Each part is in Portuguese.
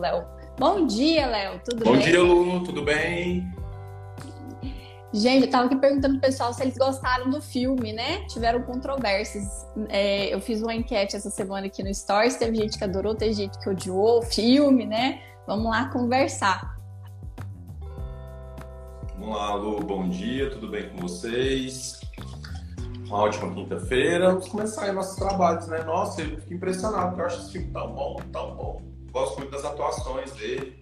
Léo. Bom dia, Léo. Tudo Bom bem? Bom dia, Lu. Tudo bem? Gente, eu tava aqui perguntando pro pessoal se eles gostaram do filme, né? Tiveram controvérsias. É, eu fiz uma enquete essa semana aqui no Stories, teve gente que adorou, teve gente que odiou o filme, né? Vamos lá conversar. Vamos lá, Lu. Bom dia, tudo bem com vocês? Uma ótima quinta-feira. Vamos começar aí nossos trabalhos, né? Nossa, eu fico impressionado, porque eu acho esse filme tão bom, tão bom. Gosto muito das atuações dele.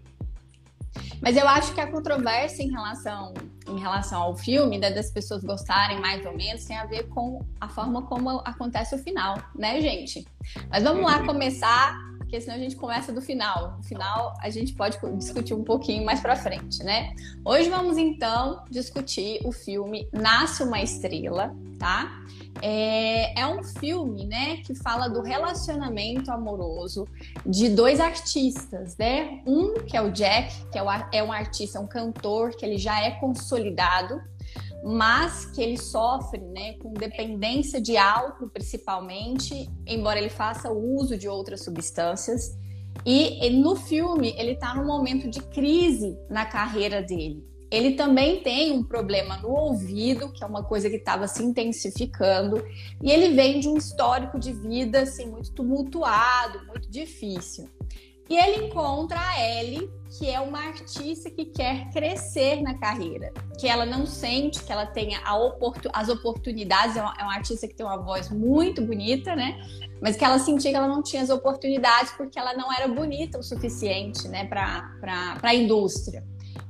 Mas eu acho que a controvérsia em relação, em relação ao filme, né, das pessoas gostarem mais ou menos, tem a ver com a forma como acontece o final, né, gente? Mas vamos lá começar, porque senão a gente começa do final. No final a gente pode discutir um pouquinho mais para frente, né? Hoje vamos então discutir o filme Nasce uma Estrela, tá? É, é, um filme, né, que fala do relacionamento amoroso de dois artistas, né? Um que é o Jack, que é, o, é um artista, um cantor, que ele já é consolidado, mas que ele sofre, né, com dependência de álcool, principalmente, embora ele faça uso de outras substâncias. E no filme ele está num momento de crise na carreira dele. Ele também tem um problema no ouvido, que é uma coisa que estava se intensificando, e ele vem de um histórico de vida assim muito tumultuado, muito difícil. E ele encontra a Ellie, que é uma artista que quer crescer na carreira, que ela não sente que ela tenha oportun... as oportunidades. É uma, é uma, artista que tem uma voz muito bonita, né? Mas que ela sentia que ela não tinha as oportunidades porque ela não era bonita o suficiente, né, para a indústria.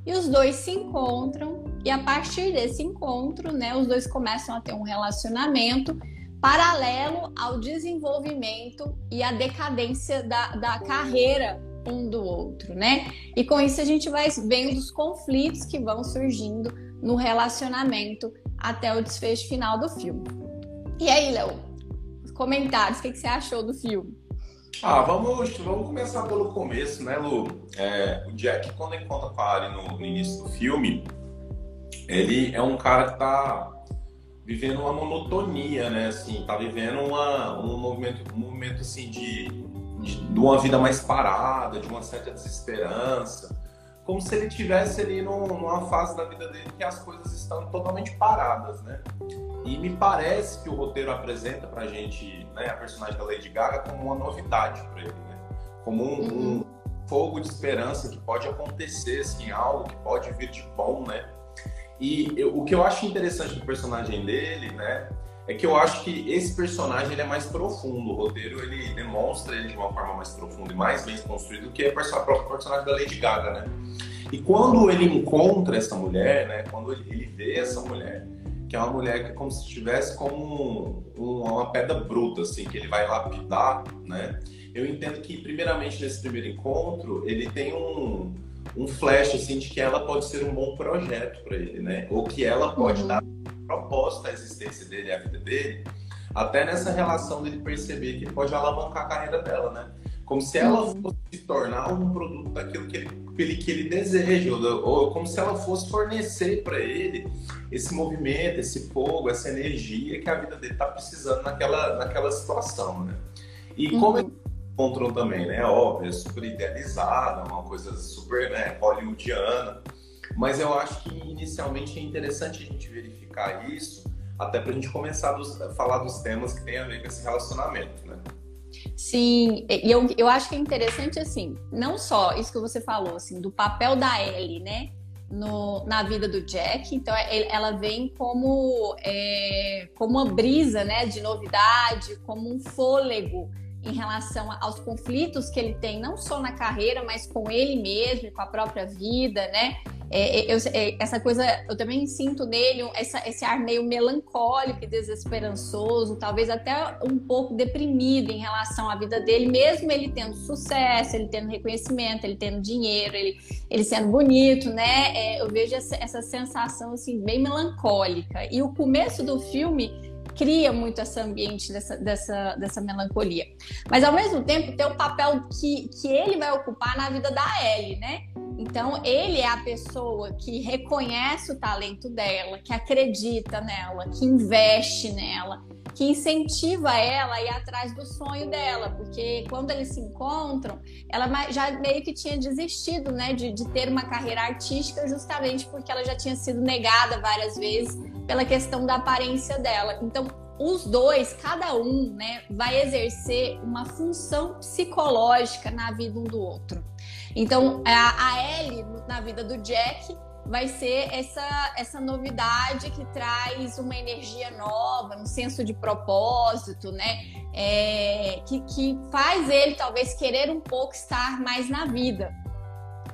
E os dois se encontram, e a partir desse encontro, né, os dois começam a ter um relacionamento paralelo ao desenvolvimento e à decadência da, da carreira um do outro, né? E com isso a gente vai vendo os conflitos que vão surgindo no relacionamento até o desfecho final do filme. E aí, Léo, comentários, o que, que você achou do filme? Ah, vamos, vamos começar pelo começo, né, Lu? É, o Jack, quando encontra com a Ari no, no, início do filme, ele é um cara que tá vivendo uma monotonia, né? Assim, tá vivendo uma, um movimento, um movimento assim de, de, de uma vida mais parada, de uma certa desesperança, como se ele tivesse ali numa fase da vida dele que as coisas estão totalmente paradas, né? E me parece que o roteiro apresenta pra gente né, a personagem da Lady Gaga como uma novidade para ele, né? Como um, uhum. um, fogo de esperança que pode acontecer, assim, algo que pode vir de bom, né? E eu, o que eu acho interessante do personagem dele, né, é que eu acho que esse personagem ele é mais profundo. O roteiro ele demonstra ele de uma forma mais profunda e mais bem construído do que a própria personagem da Lady Gaga, né? E quando ele encontra essa mulher, né, quando ele, ele vê essa mulher, que é uma mulher que é como se estivesse como um, uma pedra bruta, assim, que ele vai lapidar, né? Eu entendo que, primeiramente, nesse primeiro encontro, ele tem um, um flash, assim, de que ela pode ser um bom projeto para ele, né? Ou que ela pode uhum. dar proposta à existência dele, à vida dele, até nessa relação dele perceber que pode alavancar a carreira dela, né? Como se ela uhum. fosse se tornar um produto daquilo que ele, que ele, deseja, ou, ou como se ela fosse fornecer para ele esse movimento, esse fogo, essa energia que a vida dele está precisando naquela, naquela situação, né? E uhum. como ele encontrou também, né? Óbvio, é super idealizada, uma coisa super né, hollywoodiana, mas eu acho que inicialmente é interessante a gente verificar isso, até para a gente começar a falar dos temas que tem a ver com esse relacionamento, né? Sim, e eu, eu acho que é interessante, assim, não só isso que você falou, assim, do papel da Ellie, né, no, na vida do Jack, então é, ela vem como, é, como uma brisa, né, de novidade, como um fôlego em relação aos conflitos que ele tem, não só na carreira, mas com ele mesmo, com a própria vida, né? É, é, eu, é, essa coisa, eu também sinto nele essa, esse ar meio melancólico e desesperançoso, talvez até um pouco deprimido em relação à vida dele, mesmo ele tendo sucesso, ele tendo reconhecimento, ele tendo dinheiro, ele, ele sendo bonito, né? É, eu vejo essa, essa sensação assim bem melancólica. E o começo do filme cria muito esse ambiente dessa, dessa, dessa melancolia. Mas ao mesmo tempo tem o papel que, que ele vai ocupar na vida da Ellie, né? Então ele é a pessoa que reconhece o talento dela, que acredita nela, que investe nela. que incentiva ela a ir atrás do sonho dela, porque quando eles se encontram, ela já meio que tinha desistido, né, de, de ter uma carreira artística, justamente porque ela já tinha sido negada várias vezes pela questão da aparência dela. Então, os dois, cada um, né, vai exercer uma função psicológica na vida um do outro. Então, a, a Ellie, na vida do Jack, vai ser essa, essa novidade que traz uma energia nova, um senso de propósito, né? É, que, que faz ele talvez querer um pouco estar mais na vida.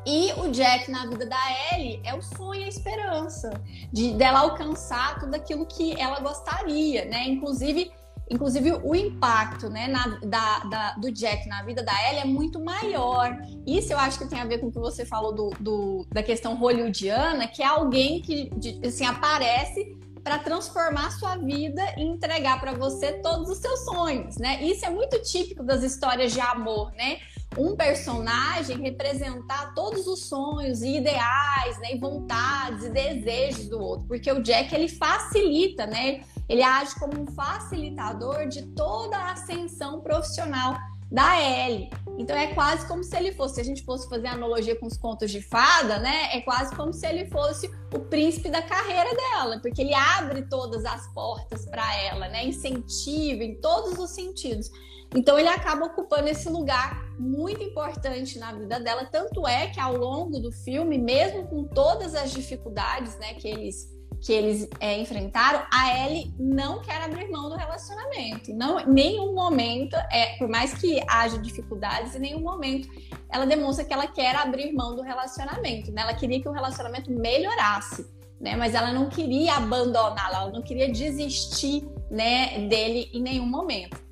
E o Jack na vida da Ellie é o sonho e a esperança de dela alcançar tudo aquilo que ela gostaria, né? Inclusive Inclusive, o impacto né, na, da, da, do Jack na vida da Ellie é muito maior. Isso eu acho que tem a ver com o que você falou do, do da questão hollywoodiana, que é alguém que assim, aparece para transformar a sua vida e entregar para você todos os seus sonhos, né? Isso é muito típico das histórias de amor, né? Um personagem representar todos os sonhos e ideais, né? E vontades e desejos do outro, porque o Jack ele facilita, né? Ele age como um facilitador de toda a ascensão profissional da Ellie. Então é quase como se ele fosse, se a gente fosse fazer analogia com os contos de fada, né? É quase como se ele fosse o príncipe da carreira dela, porque ele abre todas as portas para ela, né? Incentiva em todos os sentidos. Então ele acaba ocupando esse lugar muito importante na vida dela, tanto é que ao longo do filme, mesmo com todas as dificuldades, né, que eles que eles é, enfrentaram, a Ellie não quer abrir mão do relacionamento. Não, nenhum momento, é, por mais que haja dificuldades, em nenhum momento ela demonstra que ela quer abrir mão do relacionamento. Né? Ela queria que o relacionamento melhorasse, né? mas ela não queria abandoná-lo, ela não queria desistir né, dele em nenhum momento.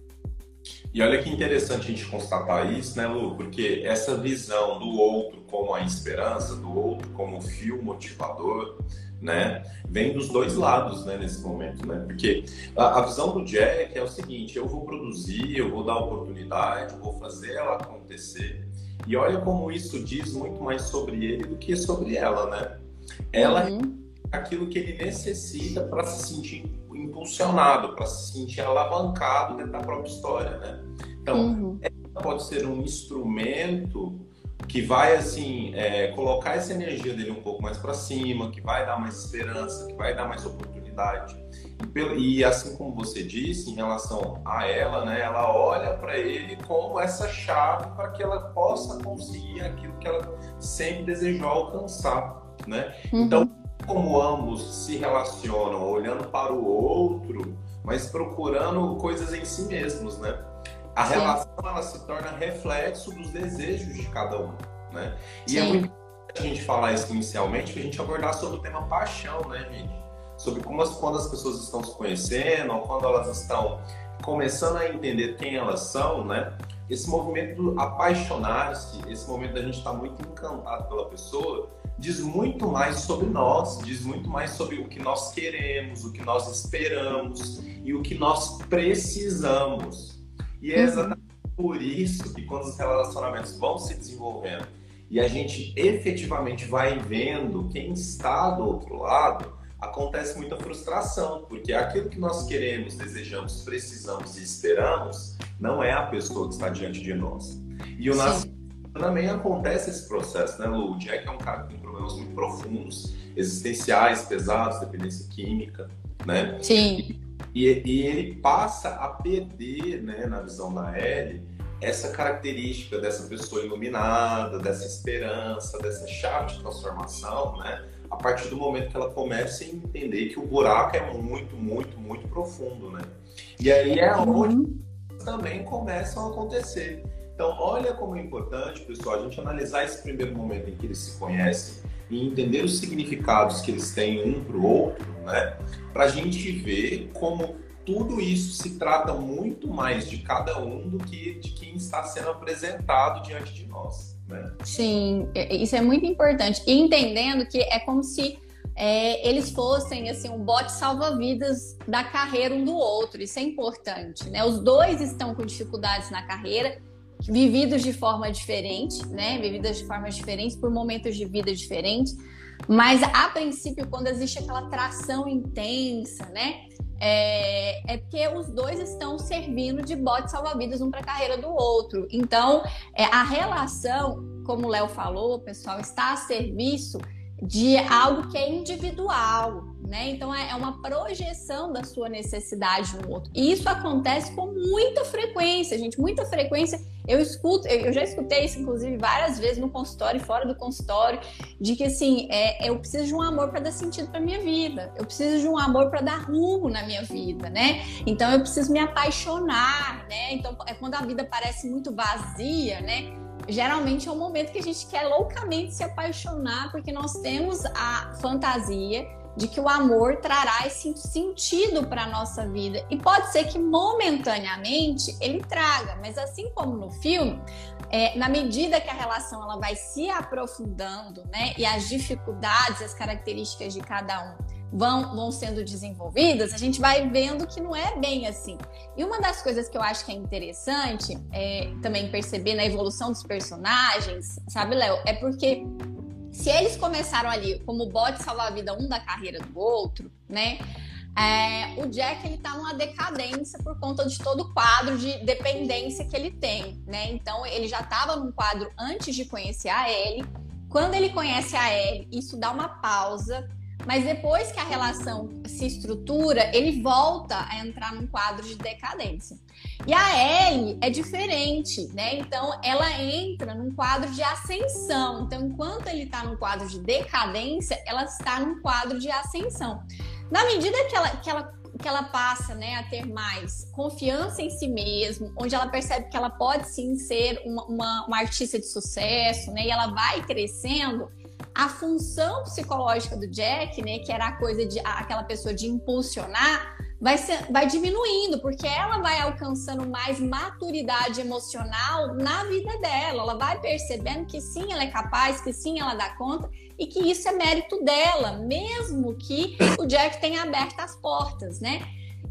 E olha que interessante a gente constatar isso, né, Lu? Porque essa visão do outro como a esperança, do outro como o fio motivador, né? Vem dos dois lados, né, nesse momento, né? Porque a, a, visão do Jack é o seguinte: eu vou produzir, eu vou dar oportunidade, eu vou fazer ela acontecer. E olha como isso diz muito mais sobre ele do que sobre ela, né? Ela uhum. é aquilo que ele necessita para se sentir impulsionado, para se sentir alavancado dentro da própria história, né? Então, uhum. ela pode ser um instrumento que vai assim é, colocar essa energia dele um pouco mais para cima, que vai dar mais esperança, que vai dar mais oportunidade. E, e assim como você disse em relação a ela, né, ela olha para ele como essa chave para que ela possa conseguir aquilo que ela sempre desejou alcançar, né? Uhum. Então, como ambos se relacionam olhando para o outro, mas procurando coisas em si mesmos, né? A Sim. relação ela se torna reflexo dos desejos de cada um, né? E é Sim. é muito importante a gente falar isso inicialmente, que a gente abordar sobre o tema paixão, né, gente? Sobre como as, quando as pessoas estão se conhecendo, ou quando elas estão começando a entender quem elas são, né? Esse movimento do apaixonar-se, esse momento da gente estar muito encantado pela pessoa, diz muito mais sobre nós, diz muito mais sobre o que nós queremos, o que nós esperamos e o que nós precisamos. E é uhum. exatamente por isso que quando os relacionamentos vão se desenvolvendo e a gente efetivamente vai vendo quem está do outro lado, acontece muita frustração, porque aquilo que nós queremos, desejamos, precisamos e esperamos não é a pessoa que está diante de nós. E o nascimento também acontece esse processo, né, Lu? O Jack é um cara que tem problemas muito profundos, existenciais, pesados, dependência química, né? Sim. E e, e ele passa a perder, né, na visão da Ellie, essa característica dessa pessoa iluminada, dessa esperança, dessa chave de transformação, né? A partir do momento que ela começa a entender que o buraco é muito, muito, muito profundo, né? E aí é onde uhum. também começam a acontecer. Então, olha como é importante, pessoal, a gente analisar esse primeiro momento em que eles se conhecem e entender os significados que eles têm um para o outro, né? Para a gente ver como tudo isso se trata muito mais de cada um do que de quem está sendo apresentado diante de nós. Né? Sim, isso é muito importante. E entendendo que é como se é, eles fossem assim um bote salva-vidas da carreira um do outro. Isso é importante, né? Os dois estão com dificuldades na carreira vividos de forma diferente, né? Vividas de formas diferentes, por momentos de vida diferentes. Mas a princípio, quando existe aquela atração intensa, né? É, é porque os dois estão servindo de bote salva-vidas um para a carreira do outro. Então, é, a relação, como o Léo falou, pessoal, está a serviço de algo que é individual, né? Então é, é uma projeção da sua necessidade no outro. E isso acontece com muita frequência, gente, muita frequência. Eu escuto, eu já escutei isso, inclusive, várias vezes no consultório e fora do consultório, de que assim, é, eu preciso de um amor para dar sentido para minha vida, eu preciso de um amor para dar rumo na minha vida, né? Então eu preciso me apaixonar, né? Então é quando a vida parece muito vazia, né? geralmente é um momento que a gente quer loucamente se apaixonar, porque nós temos a fantasia de que o amor trará esse sentido para a nossa vida. E pode ser que momentaneamente ele traga, mas assim como no filme, é, na medida que a relação ela vai se aprofundando, né, e as dificuldades, as características de cada um vão, vão sendo desenvolvidas, a gente vai vendo que não é bem assim. E uma das coisas que eu acho que é interessante é, também perceber na evolução dos personagens, sabe, Léo, é porque se eles começaram ali como bote salva-vida um da carreira do outro, né? É, o Jack ele tá numa decadência por conta de todo o quadro de dependência que ele tem, né? Então ele já estava num quadro antes de conhecer a Ellie. Quando ele conhece a Ellie, isso dá uma pausa mas depois que a relação se estrutura, ele volta a entrar num quadro de decadência. E a Ellie é diferente, né? Então ela entra num quadro de ascensão. Então, enquanto ele está num quadro de decadência, ela está num quadro de ascensão. Na medida que ela, que ela, que ela passa né, a ter mais confiança em si mesma, onde ela percebe que ela pode sim ser uma, uma, uma artista de sucesso, né? E ela vai crescendo a função psicológica do Jack, né, que era a coisa de aquela pessoa de impulsionar, vai, ser, vai diminuindo, porque ela vai alcançando mais maturidade emocional na vida dela. Ela vai percebendo que sim, ela é capaz, que sim, ela dá conta e que isso é mérito dela, mesmo que o Jack tenha aberto as portas, né?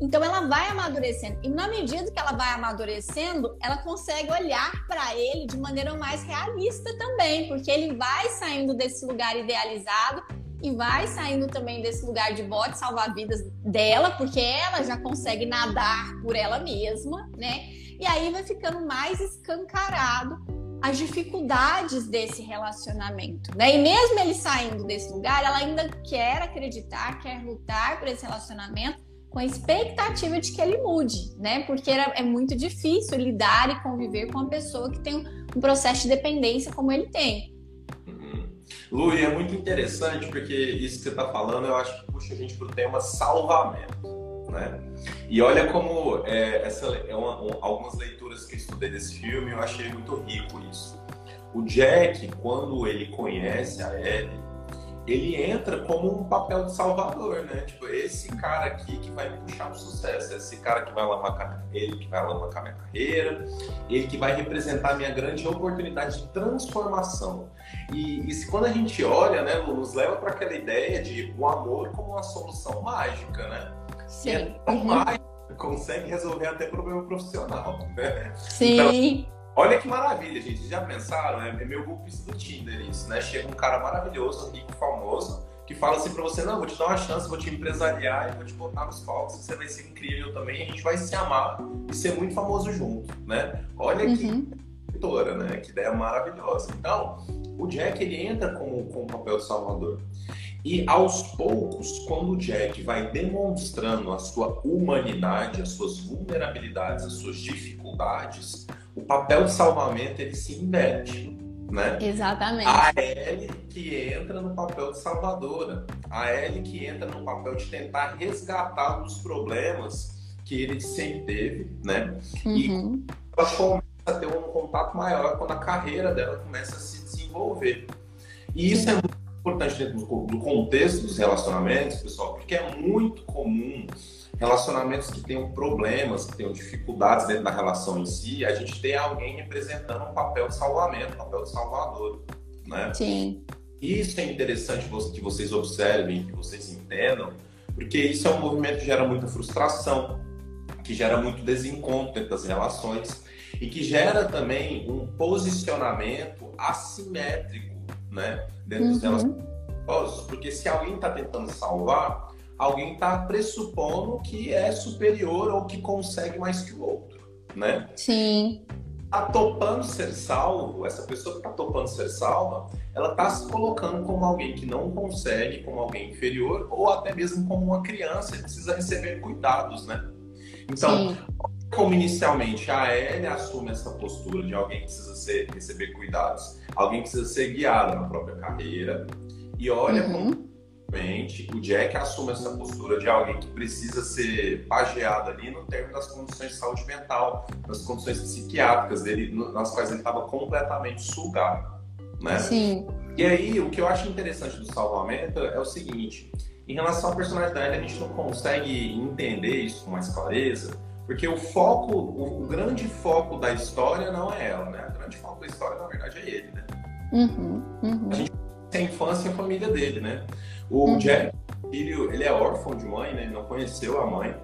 Então ela vai amadurecendo. E na medida que ela vai amadurecendo, ela consegue olhar para ele de maneira mais realista também, porque ele vai saindo desse lugar idealizado e vai saindo também desse lugar de bote salvar-vidas dela, porque ela já consegue nadar por ela mesma, né? E aí vai ficando mais escancarado as dificuldades desse relacionamento, né? E mesmo ele saindo desse lugar, ela ainda quer acreditar, quer lutar por esse relacionamento com a expectativa de que ele mude, né? Porque era, é muito difícil lidar e conviver com uma pessoa que tem um processo de dependência como ele tem. Uhum. Lu, é muito interessante porque isso que você está falando, eu acho que puxa a gente para o tema salvamento, né? E olha como é, essa é uma, algumas leituras que eu estudei desse filme, eu achei muito rico isso. O Jack, quando ele conhece a Ellie, ele entra como um papel de salvador, né? Tipo, esse cara aqui que vai me puxar o sucesso, esse cara que vai alavancar ele que vai alavancar minha carreira, ele que vai representar a minha grande oportunidade de transformação. E, e quando a gente olha, né, nos leva para aquela ideia de o amor como uma solução mágica, né? Sim. E é tão uhum. mágica, consegue resolver até problema profissional, né? Sim. Então, Olha que maravilha, gente. Já pensaram? É meu golpista do Tinder isso, né? Chega um cara maravilhoso, rico, famoso, que fala assim pra você, não, vou te dar uma chance, vou te empresariar e vou te botar nos palcos, você vai ser incrível também, a gente vai se amar e ser muito famoso junto, né? Olha uhum. que editora, né? Que ideia maravilhosa. Então, o Jack, ele entra com, com o papel de salvador. E aos poucos, quando o Jack vai demonstrando a sua humanidade, as suas vulnerabilidades, as suas dificuldades, o papel de salvamento ele se inverte. Né? Exatamente. A Ellie que entra no papel de salvadora. A Ellie que entra no papel de tentar resgatar os problemas que ele sempre teve, né? Uhum. E ela começa a ter um contato maior quando a carreira dela começa a se desenvolver. E isso é muito importante dentro do contexto dos relacionamentos, pessoal, porque é muito comum relacionamentos que tenham problemas, que tenham dificuldades dentro da relação em si, a gente tem alguém representando um papel de salvamento, um papel de salvador, né? Sim. Isso é interessante que vocês observem, que vocês entendam, porque isso é um movimento que gera muita frustração, que gera muito desencontro dentro das relações e que gera também um posicionamento assimétrico, né, dentro uhum. dos relacionamentos porque se alguém está tentando salvar, alguém está pressupondo que é superior ou que consegue mais que o outro, né? Sim. Tá topando ser salvo, essa pessoa que está topando ser salva, ela está se colocando como alguém que não consegue, como alguém inferior, ou até mesmo como uma criança que precisa receber cuidados, né? Então, Sim. como inicialmente a Ellie assume essa postura de alguém que precisa ser, receber cuidados, alguém que precisa ser guiado na própria carreira, e olha uhum. como o Jack assume essa postura de alguém que precisa ser pageado ali no termo das condições de saúde mental, das condições psiquiátricas dele, nas quais ele estava completamente sugado, né? Sim. E aí, o que eu acho interessante do salvamento é o seguinte, em relação à personalidade, a gente não consegue entender isso com mais clareza, porque o foco, o, o grande foco da história não é ela, né? O grande foco da história, na verdade, é ele, né? Uhum, uhum. A gente a infância e a família dele, né? O uhum. Jack, filho, ele é órfão de mãe, né? Ele não conheceu a mãe.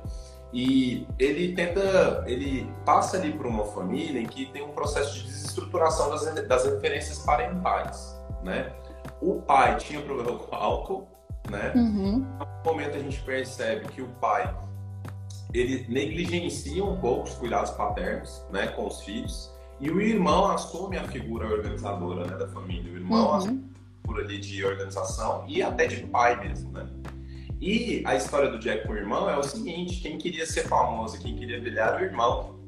E ele tenta, ele passa ali por uma família em que tem um processo de desestruturação das, das referências parentais, né? O pai tinha problema com álcool, né? Uhum. No momento a gente percebe que o pai ele negligencia um pouco os cuidados paternos, né, com os filhos, e o irmão assume a figura organizadora, né, da família. O irmão uhum. assume ali de organização e até de pai mesmo, né? E a história do Jack com o irmão é o seguinte: quem queria ser famoso, quem queria brilhar era o irmão.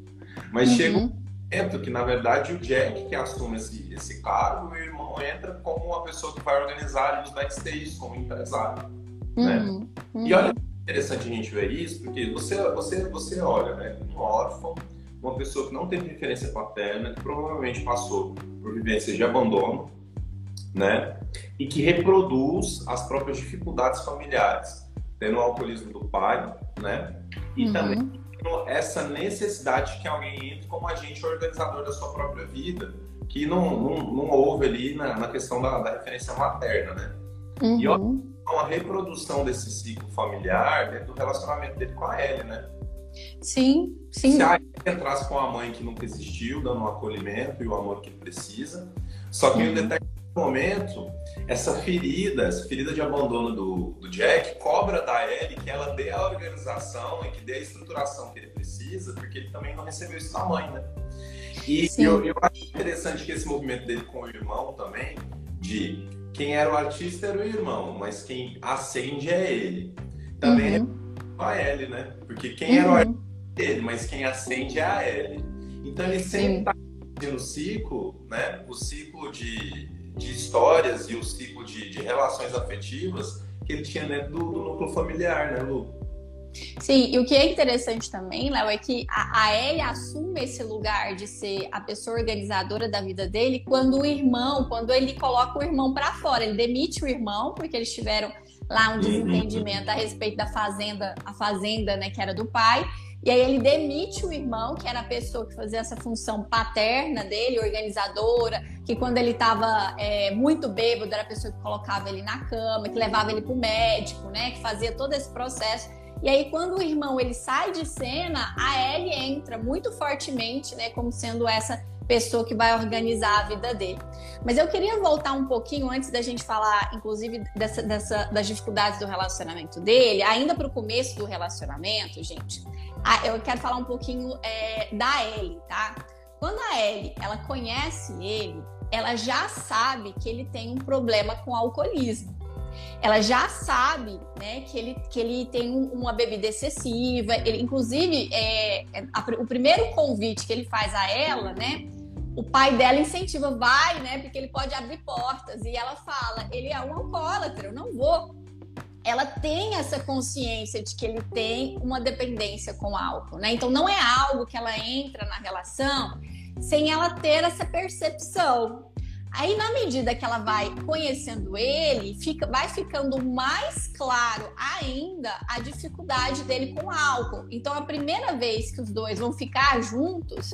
Mas uhum. chega um momento que, na verdade, o Jack que assume esse, esse cargo, o irmão entra como uma pessoa que vai organizar os backstage, como empresário. Uhum. Né? Uhum. E olha interessante a gente ver isso, porque você, você, você olha, né? Um órfão, uma pessoa que não teve referência paterna, que provavelmente passou por vivências de abandono, né? E que reproduz as próprias dificuldades familiares, tendo o alcoolismo do pai, né? E uhum. também essa necessidade que alguém entre como agente organizador da sua própria vida, que não, não, não houve ali na, na questão da, da, referência materna, né? Uhum. E olha, uma reprodução desse ciclo familiar dentro do relacionamento dele com a Ellie, né? Sim, sim. Se a Ellie entrasse com a mãe que nunca existiu, dando o um acolhimento e o amor que ele precisa, só que uhum. um determinado momento, essa ferida, essa ferida de abandono do, do Jack, cobra da Ellie que ela dê a organização e que dê a estruturação que ele precisa, porque ele também não recebeu isso da mãe, né? E eu, eu, acho interessante que esse movimento dele com o irmão também, de quem era o artista era o irmão, mas quem acende é ele. Também uhum. é a Ellie, né? Porque quem uhum. era o artista é ele, mas quem acende é a Ellie. Então ele sempre está no ciclo, né? O ciclo de de histórias e o ciclo de, de relações afetivas que ele tinha dentro do, do, núcleo familiar, né, Lu? Sim, e o que é interessante também, Léo, é que a, a Ellie assume esse lugar de ser a pessoa organizadora da vida dele quando o irmão, quando ele coloca o irmão para fora, ele demite o irmão, porque eles tiveram lá um uhum. desentendimento a respeito da fazenda, a fazenda, né, que era do pai, e aí ele demite o irmão, que era a pessoa que fazia essa função paterna dele, organizadora, que quando ele estava é, muito bêbado era a pessoa que colocava ele na cama, que levava ele para o médico, né? Que fazia todo esse processo. E aí quando o irmão ele sai de cena, a Ellie entra muito fortemente, né? Como sendo essa pessoa que vai organizar a vida dele. Mas eu queria voltar um pouquinho antes da gente falar, inclusive, dessa, dessa das dificuldades do relacionamento dele, ainda para o começo do relacionamento, gente. eu quero falar um pouquinho é, da Ellie, tá? Quando a Ellie ela conhece ele, ela já sabe que ele tem um problema com alcoolismo ela já sabe né, que, ele, que ele tem uma bebida excessiva. Ele, inclusive, é, a, o primeiro convite que ele faz a ela, né? O pai dela incentiva, vai, né? Porque ele pode abrir portas. E ela fala, ele é um alcoólatra, eu não vou. Ela tem essa consciência de que ele tem uma dependência com álcool, né? Então não é algo que ela entra na relação sem ela ter essa percepção. Aí, na medida que ela vai conhecendo ele, fica, vai ficando mais claro ainda a dificuldade dele com álcool. Então, a primeira vez que os dois vão ficar juntos,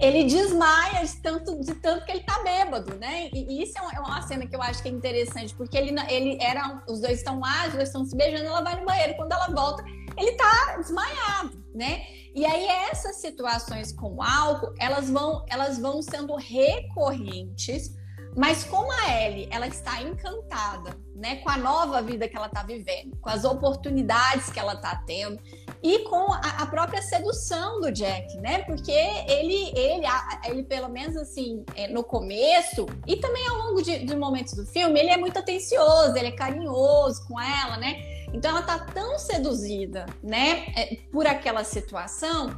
ele desmaia de tanto, de tanto que ele tá bêbado, né? E, e isso é uma, é uma, cena que eu acho que é interessante, porque ele, ele era. Os dois estão lá, os dois estão se beijando, ela vai no banheiro. Quando ela volta, ele tá desmaiado, né? E aí essas situações com álcool, elas vão, elas vão sendo recorrentes Mas como a Ellie, ela está encantada, né, com a nova vida que ela está vivendo, com as oportunidades que ela está tendo e com a, a, própria sedução do Jack, né? Porque ele, ele, ele pelo menos assim, é, no começo e também ao longo de, de momentos do filme, ele é muito atencioso, ele é carinhoso com ela, né? Então ela tá tão seduzida, né, é, por aquela situação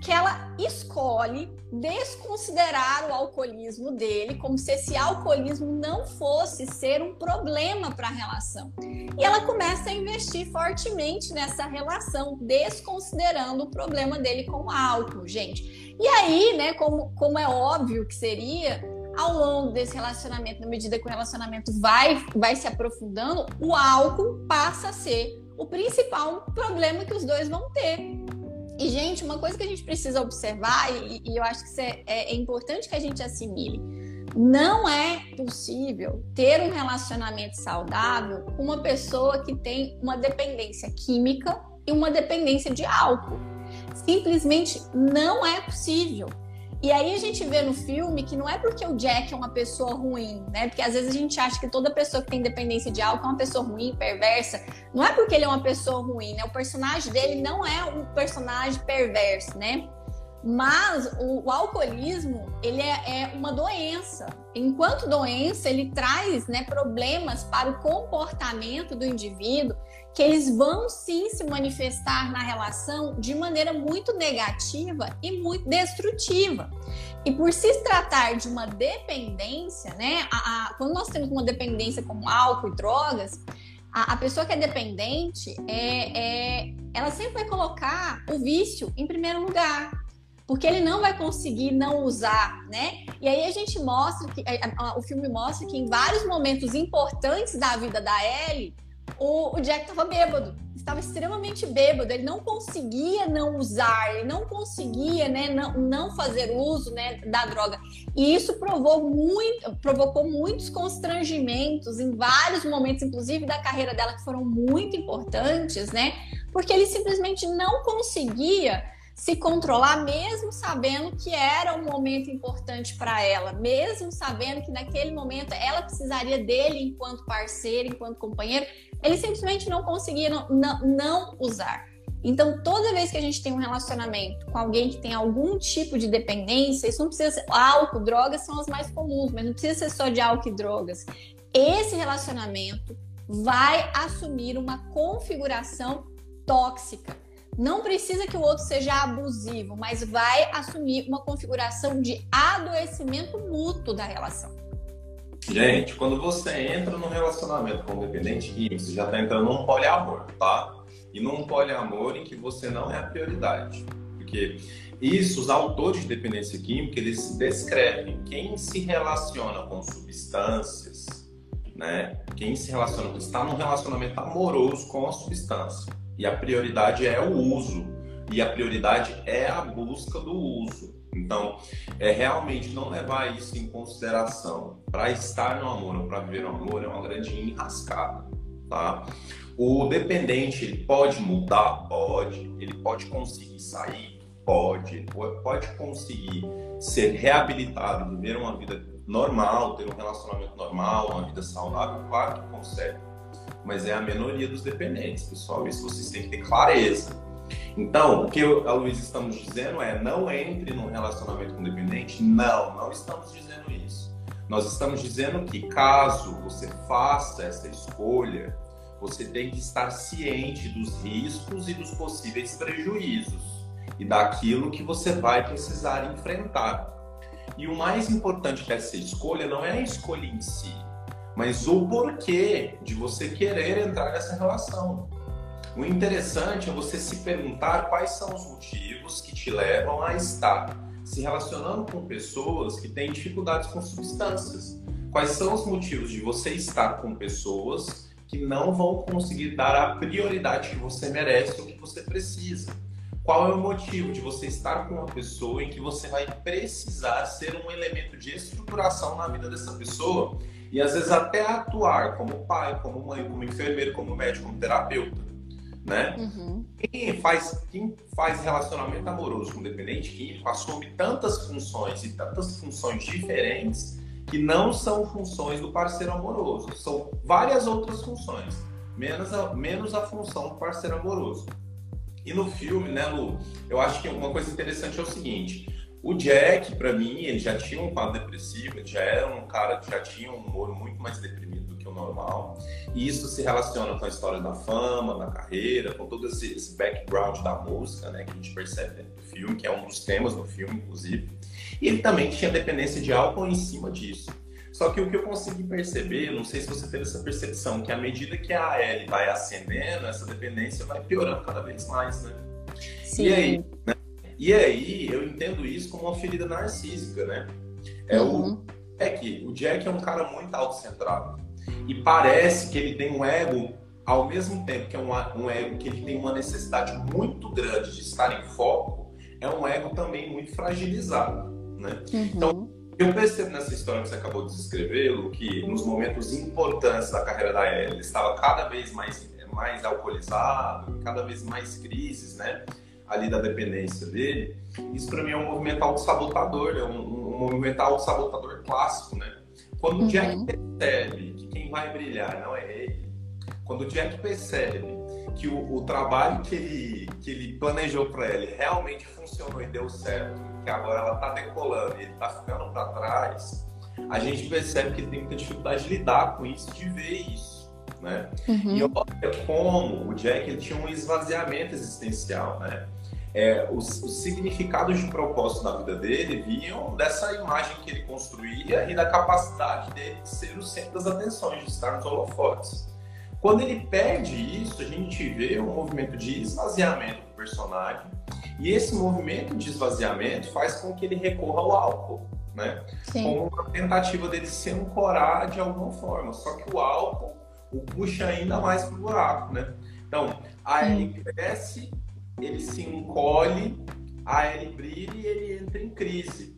que ela escolhe desconsiderar o alcoolismo dele, como se esse alcoolismo não fosse ser um problema para a relação. E ela começa a investir fortemente nessa relação, desconsiderando o problema dele com o álcool, gente. E aí, né, como, como é óbvio que seria, ao longo desse relacionamento, na medida que o relacionamento vai, vai se aprofundando, o álcool passa a ser o principal problema que os dois vão ter. E, gente, uma coisa que a gente precisa observar, e, e eu acho que é, é, é importante que a gente assimile, não é possível ter um relacionamento saudável com uma pessoa que tem uma dependência química e uma dependência de álcool. Simplesmente não é possível. E aí a gente vê no filme que não é porque o Jack é uma pessoa ruim, né? Porque às vezes a gente acha que toda pessoa que tem dependência de álcool é uma pessoa ruim, perversa. Não é porque ele é uma pessoa ruim, né? O personagem dele não é um personagem perverso, né? Mas o, o alcoolismo, ele é, é, uma doença. Enquanto doença, ele traz né, problemas para o comportamento do indivíduo que eles vão sim se manifestar na relação de maneira muito negativa e muito destrutiva. E por se tratar de uma dependência, né? A, a, quando nós temos uma dependência como álcool e drogas, a, a pessoa que é dependente, é, é, ela sempre vai colocar o vício em primeiro lugar porque ele não vai conseguir não usar, né? E aí a gente mostra que o filme mostra que em vários momentos importantes da vida da Ellie, o, o Jack estava bêbado, estava extremamente bêbado, ele não conseguia não usar, ele não conseguia né, não, não fazer uso né, da droga. E isso provou muito, provocou muitos constrangimentos em vários momentos, inclusive da carreira dela, que foram muito importantes, né? Porque ele simplesmente não conseguia se controlar, mesmo sabendo que era um momento importante para ela, mesmo sabendo que naquele momento ela precisaria dele enquanto parceiro, enquanto companheiro, ele simplesmente não não, não usar. Então, toda vez que a gente tem um relacionamento com alguém que tem algum tipo de dependência, isso não precisa ser álcool, drogas são as mais comuns, mas não precisa ser só de álcool e drogas. Esse relacionamento vai assumir uma configuração tóxica não precisa que o outro seja abusivo, mas vai assumir uma configuração de adoecimento mútuo da relação. Gente, quando você entra num relacionamento com dependente químico, você já está entrando num poliamor, tá? E num poliamor em que você não é a prioridade. Porque isso, os autores de dependência química, eles descrevem quem se relaciona com substâncias, né? Quem se relaciona, está num relacionamento amoroso com a substância e a prioridade é o uso. E a prioridade é a busca do uso. Então, é realmente não levar isso em consideração para estar no amor ou para viver no amor é uma grande enrascada, tá? O dependente ele pode mudar, pode. Ele pode conseguir sair, pode. Ele pode conseguir ser reabilitado, viver uma vida normal, ter um relacionamento normal, uma vida saudável, claro que consegue mas é a minoria dos dependentes, pessoal. Isso vocês têm que ter clareza. Então, o que eu, a Luiz estamos dizendo é não entre num relacionamento com dependente. Não, não estamos dizendo isso. Nós estamos dizendo que caso você faça essa escolha, você tem que estar ciente dos riscos e dos possíveis prejuízos e daquilo que você vai precisar enfrentar. E o mais importante dessa escolha não é a escolha em si, mas o porquê de você querer entrar nessa relação. O interessante é você se perguntar quais são os motivos que te levam a estar se relacionando com pessoas que têm dificuldades com substâncias. Quais são os motivos de você estar com pessoas que não vão conseguir dar a prioridade que você merece ou que você precisa? Qual é o motivo de você estar com uma pessoa em que você vai precisar ser um elemento de estruturação na vida dessa pessoa e às vezes até atuar como pai, como mãe, como enfermeiro, como médico, como terapeuta, né? Uhum. Quem faz quem faz relacionamento amoroso com dependente químico assume tantas funções e tantas funções diferentes que não são funções do parceiro amoroso, são várias outras funções, menos a, menos a função do parceiro amoroso. E no filme, né, Lu, eu acho que uma coisa interessante é o seguinte: o Jack, para mim, ele já tinha um quadro depressivo, ele já era um cara que já tinha um humor muito mais deprimido do normal. E isso se relaciona com a história da fama, da carreira, com todo esse, esse background da música, né, que a gente percebe dentro do filme, que é um dos temas do filme, inclusive. E ele também tinha dependência de álcool em cima disso. Só que o que eu consegui perceber, não sei se você teve essa percepção, que à medida que a Ellie vai ascendendo, essa dependência vai piorando cada vez mais, né? Sim. E aí, né? E aí eu entendo isso como uma ferida narcísica, né? É uhum. o é que o Jack é um cara muito autocentrado e parece que ele tem um ego ao mesmo tempo que é um, um ego que ele tem uma necessidade muito grande de estar em foco, é um ego também muito fragilizado, né? Uhum. Então eu percebo nessa história que você acabou de descrever, Lu, que nos momentos importantes da carreira da Ellie, ele estava cada vez mais, mais alcoolizado, cada vez mais crises, né? Ali da dependência dele. Isso para mim é um movimento autossabotador, é um, um movimento autossabotador clássico, né? Quando uhum. o Jack uhum. percebe que quem vai brilhar não é ele, quando o Jack percebe que o, o trabalho que ele, que ele planejou para ele realmente funcionou e deu certo, que agora ela está decolando e ele está ficando para trás, a gente percebe que ele tem muita dificuldade de lidar com isso, de ver isso, né? Uhum. E olha como o Jack ele tinha um esvaziamento existencial, né? É, os, os, significados de propósito na vida dele vinham dessa imagem que ele construía e da capacidade dele de ser o centro das atenções, de estar nos holofotes. Quando ele perde isso, a gente vê um movimento de esvaziamento do personagem e esse movimento de esvaziamento faz com que ele recorra ao álcool, né? Sim. Como uma tentativa dele se ancorar de alguma forma. Só que o álcool o puxa ainda mais para o buraco, né? Então, aí ele cresce, ele se encolhe, aí ele brilha e ele entra em crise.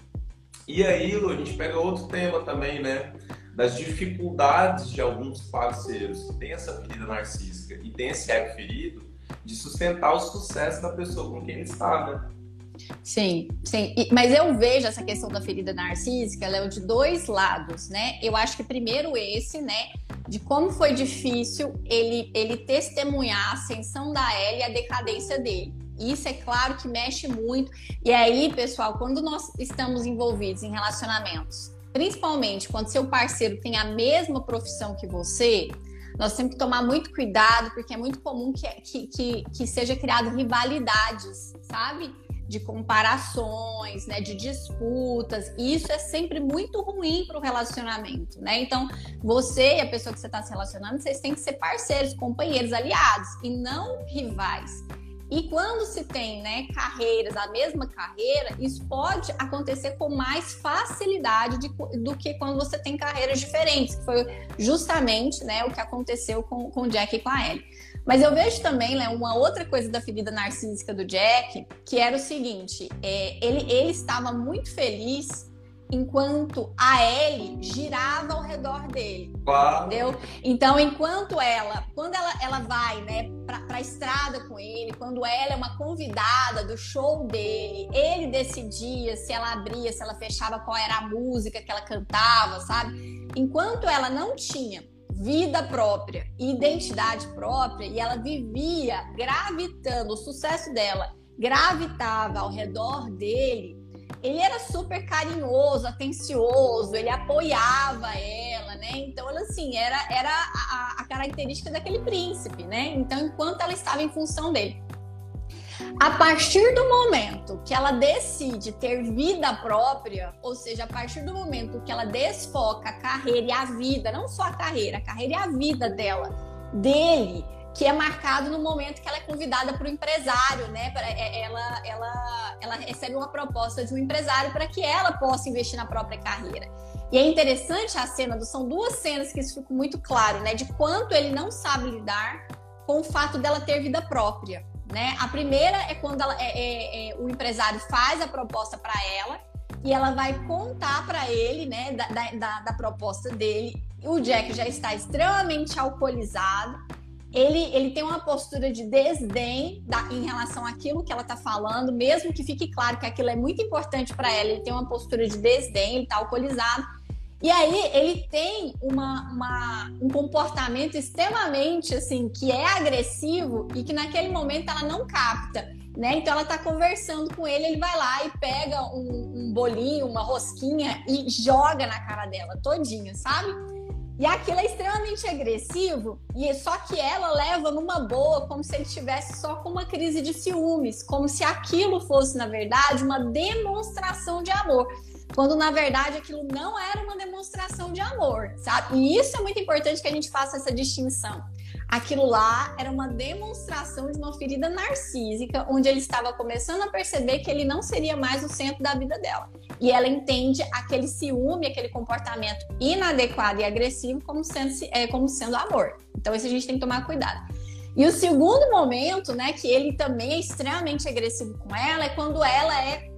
E aí, Lu, a gente pega outro tema também, né? Das dificuldades de alguns parceiros que têm essa ferida narcísica e têm esse ego ferido de sustentar o sucesso da pessoa com quem ele está, né? Sim, sim. E, mas eu vejo essa questão da ferida narcísica, ela é de dois lados, né? Eu acho que primeiro esse, né? De como foi difícil ele, ele testemunhar a ascensão da Ellie e a decadência dele. Isso é claro que mexe muito. E aí, pessoal, quando nós estamos envolvidos em relacionamentos, principalmente quando seu parceiro tem a mesma profissão que você, nós temos que tomar muito cuidado, porque é muito comum que, que, que, que seja criado rivalidades, sabe? De comparações, né? De disputas. E isso é sempre muito ruim para o relacionamento, né? Então, você e a pessoa que você está se relacionando, vocês têm que ser parceiros, companheiros, aliados, e não rivais. E quando se tem né, carreiras, a mesma carreira, isso pode acontecer com mais facilidade de, do que quando você tem carreiras diferentes, que foi justamente né, o que aconteceu com, com o Jack e com a Ellie. Mas eu vejo também né, uma outra coisa da ferida narcísica do Jack, que era o seguinte: é, ele, ele estava muito feliz enquanto a Ellie girava ao redor dele. Claro. Entendeu? Então, enquanto ela, quando ela, ela vai, né, pra, pra estrada com ele, quando ela é uma convidada do show dele, ele decidia se ela abria, se ela fechava, qual era a música que ela cantava, sabe? Enquanto ela não tinha vida própria, identidade própria, e ela vivia gravitando, o sucesso dela gravitava ao redor dele, ele era super carinhoso, atencioso, ele apoiava ela, né? Então, ela, assim, era, era a, a característica daquele príncipe, né? Então, enquanto ela estava em função dele. A partir do momento que ela decide ter vida própria, ou seja, a partir do momento que ela desfoca a carreira e a vida, não só a carreira, a carreira e a vida dela, dele, que é marcado no momento que ela é convidada para o empresário, né? Pra, é, ela, ela, ela recebe uma proposta de um empresário para que ela possa investir na própria carreira. E é interessante a cena, são duas cenas que isso fica muito claro, né? De quanto ele não sabe lidar com o fato dela ter vida própria, né? A primeira é quando ela, é, é, é, o empresário faz a proposta para ela e ela vai contar para ele, né, da, da, da proposta dele. O Jack já está extremamente alcoolizado ele, ele tem uma postura de desdém da, em relação àquilo que ela está falando, mesmo que fique claro que aquilo é muito importante para ela, ele tem uma postura de desdém, ele está alcoolizado. E aí ele tem uma, uma, um comportamento extremamente assim que é agressivo e que naquele momento ela não capta. Né? Então ela tá conversando com ele, ele vai lá e pega um, um bolinho, uma rosquinha e joga na cara dela todinha, sabe? E aquilo é extremamente agressivo, e só que ela leva numa boa, como se ele tivesse só com uma crise de ciúmes, como se aquilo fosse, na verdade, uma demonstração de amor quando na verdade aquilo não era uma demonstração de amor, sabe? E isso é muito importante que a gente faça essa distinção. Aquilo lá era uma demonstração de uma ferida narcísica, onde ele estava começando a perceber que ele não seria mais o centro da vida dela. E ela entende aquele ciúme, aquele comportamento inadequado e agressivo como sendo, é, como sendo amor. Então, isso a gente tem que tomar cuidado. E o segundo momento, né, que ele também é extremamente agressivo com ela, é quando ela é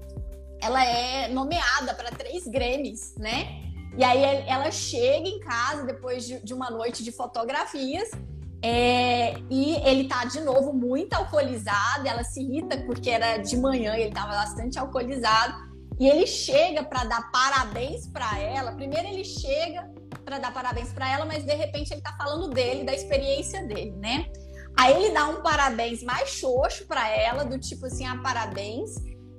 ela é nomeada para três Grêmios, né? E aí ela chega em casa depois de, de uma noite de fotografias é, e ele tá de novo muito alcoolizado. Ela se irrita porque era de manhã e ele tava bastante alcoolizado. E ele chega para dar parabéns para ela. Primeiro ele chega para dar parabéns para ela, mas de repente ele tá falando dele, da experiência dele, né? Aí ele dá um parabéns mais xoxo para ela, do tipo assim, ah, parabéns.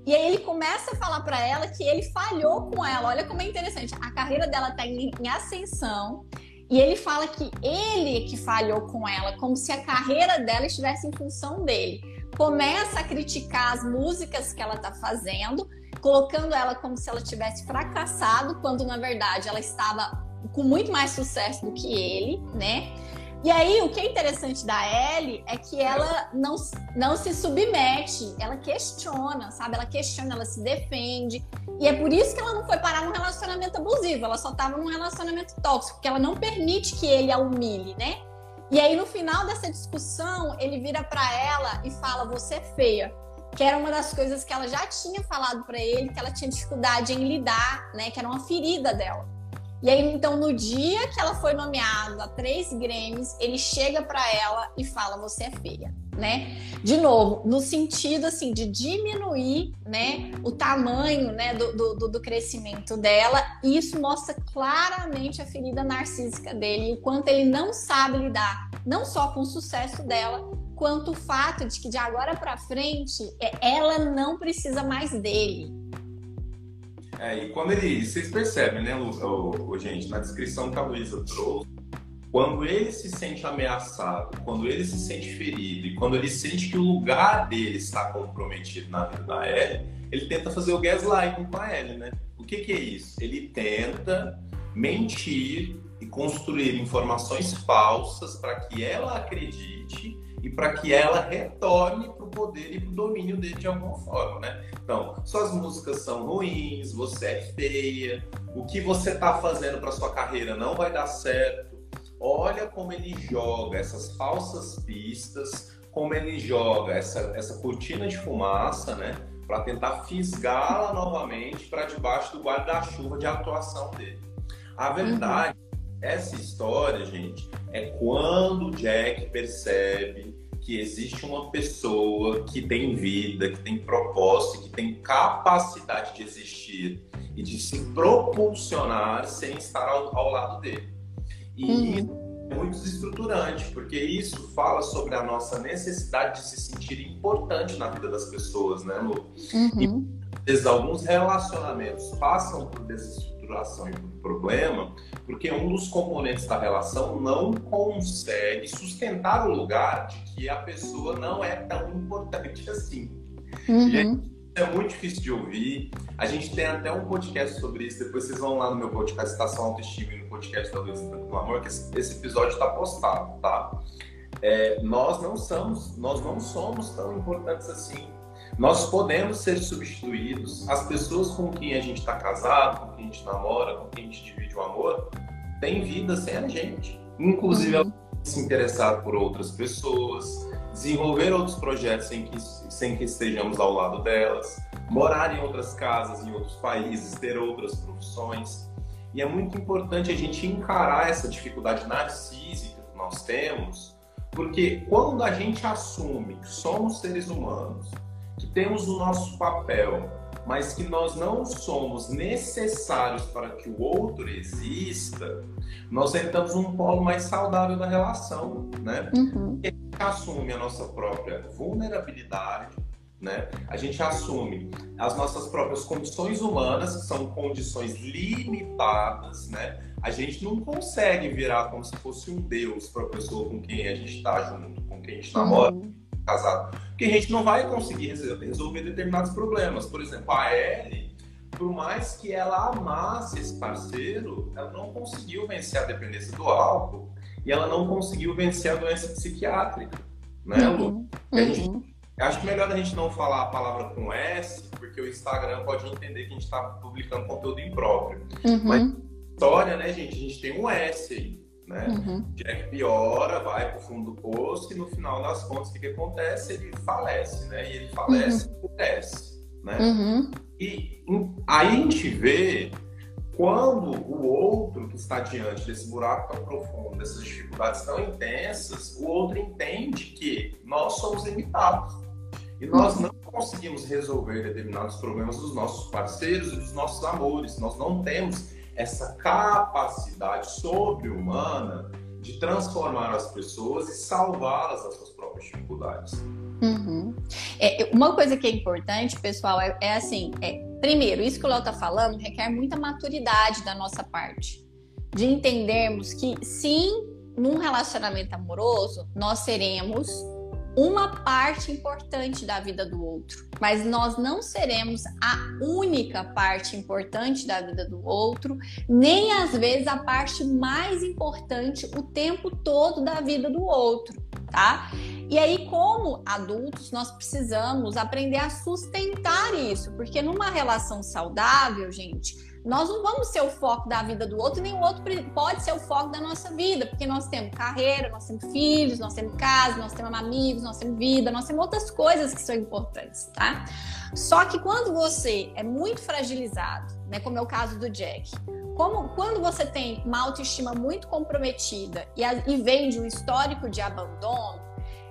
E aí ele começa a falar para ela que ele falhou com ela. Olha como é interessante. A carreira dela tá em, em ascensão. E ele fala que ele que falhou com ela, como se a carreira dela estivesse em função dele. Começa a criticar as músicas que ela tá fazendo, colocando ela como se ela tivesse fracassado, quando na verdade ela estava com muito mais sucesso do que ele, né? E aí, o que é interessante da Ellie é que ela não, não se submete, ela questiona, sabe? Ela questiona, ela se defende. E é por isso que ela não foi parar num relacionamento abusivo, ela só estava num relacionamento tóxico, porque ela não permite que ele a humilhe, né? E aí, no final dessa discussão, ele vira para ela e fala: Você é feia. Que era uma das coisas que ela já tinha falado para ele, que ela tinha dificuldade em lidar, né? Que era uma ferida dela. E aí, então, no dia que ela foi nomeada a três Grêmios, ele chega para ela e fala: Você é feia, né? De novo, no sentido assim de diminuir, né, o tamanho, né, do, do, do crescimento dela. E isso mostra claramente a ferida narcísica dele o quanto ele não sabe lidar, não só com o sucesso dela, quanto o fato de que de agora para frente é, ela não precisa mais dele. É, e quando ele. Vocês percebem, né, o, o, gente, na descrição que a Luísa trouxe, quando ele se sente ameaçado, quando ele se sente ferido e quando ele sente que o lugar dele está comprometido na vida da Ellie, ele tenta fazer o gaslighting com a Ellie, né? O que, que é isso? Ele tenta mentir e construir informações falsas para que ela acredite e para que ela retorne para o poder e para o domínio dele de alguma forma, né? Então, suas músicas são ruins, você é feia, o que você está fazendo para sua carreira não vai dar certo. Olha como ele joga essas falsas pistas, como ele joga essa, essa cortina de fumaça, né? Para tentar fisgá-la novamente para debaixo do guarda-chuva de atuação dele. A verdade, uhum. essa história, gente, é quando o Jack percebe que existe uma pessoa que tem vida, que tem propósito, que tem capacidade de existir e de se propulsionar sem estar ao, ao lado dele. E uhum. é muito desestruturante, porque isso fala sobre a nossa necessidade de se sentir importante na vida das pessoas, né, Lu? Uhum. E alguns relacionamentos passam por desestruturação estruturação e problema, porque um dos componentes da relação não consegue sustentar o lugar de que a pessoa não é tão importante assim. Uhum. É muito difícil de ouvir. A gente tem até um podcast sobre isso. Depois vocês vão lá no meu podcast Estação Autoestima e no podcast da Luiz do Amor, que esse, esse episódio está postado, tá? É, nós não somos, nós não somos tão importantes assim. Nós podemos ser substituídos. As pessoas com quem a gente está casado, com quem a gente namora, com quem a gente divide o amor, têm vida sem a gente. Inclusive, uhum. se interessar por outras pessoas, desenvolver outros projetos sem que, sem que estejamos ao lado delas, morar em outras casas, em outros países, ter outras profissões. E é muito importante a gente encarar essa dificuldade narcísica que nós temos, porque quando a gente assume que somos seres humanos, que temos o nosso papel mas que nós não somos necessários para que o outro exista, nós entramos num polo mais saudável da relação, né? Uhum. A gente assume a nossa própria vulnerabilidade, né? A gente assume as nossas próprias condições humanas, que são condições limitadas, né? A gente não consegue virar como se fosse um deus para a pessoa com quem a gente está junto, com quem a gente namora. Uhum casado. Porque a gente não vai conseguir resolver determinados problemas. Por exemplo, a Ellie, por mais que ela amasse esse parceiro, ela não conseguiu vencer a dependência do álcool e ela não conseguiu vencer a doença psiquiátrica. Né, Lu? Uhum. Gente, uhum. acho que melhor a gente não falar a palavra com S, porque o Instagram pode entender que a gente está publicando conteúdo impróprio. Uhum. Mas história, né, gente? A gente tem um S aí né? Uhum. Jack piora, vai para o fundo do poço e no final das contas o que, que acontece? Ele falece, né? E ele falece uhum. e né? Uhum. E aí a gente vê quando o outro que está diante desse buraco tão profundo, dessas dificuldades tão intensas, o outro entende que nós somos limitados e nós uhum. não conseguimos resolver determinados problemas dos nossos parceiros e dos nossos amores. Nós não temos essa capacidade sobre-humana de transformar as pessoas e salvá-las das suas próprias dificuldades. Uhum. É, uma coisa que é importante, pessoal, é, é assim: é, primeiro, isso que o Léo está falando requer muita maturidade da nossa parte, de entendermos que sim, num relacionamento amoroso, nós seremos uma parte importante da vida do outro, mas nós não seremos a única parte importante da vida do outro, nem às vezes a parte mais importante o tempo todo da vida do outro, tá? E aí, como adultos, nós precisamos aprender a sustentar isso, porque numa relação saudável, gente, nós não vamos ser o foco da vida do outro, nem o outro pode ser o foco da nossa vida, porque nós temos carreira, nós temos filhos, nós temos casa, nós temos amigos, nós temos vida, nós temos outras coisas que são importantes, tá? Só que quando você é muito fragilizado, né, como é o caso do Jack, como quando você tem uma autoestima muito comprometida e, a, e vem de um histórico de abandono,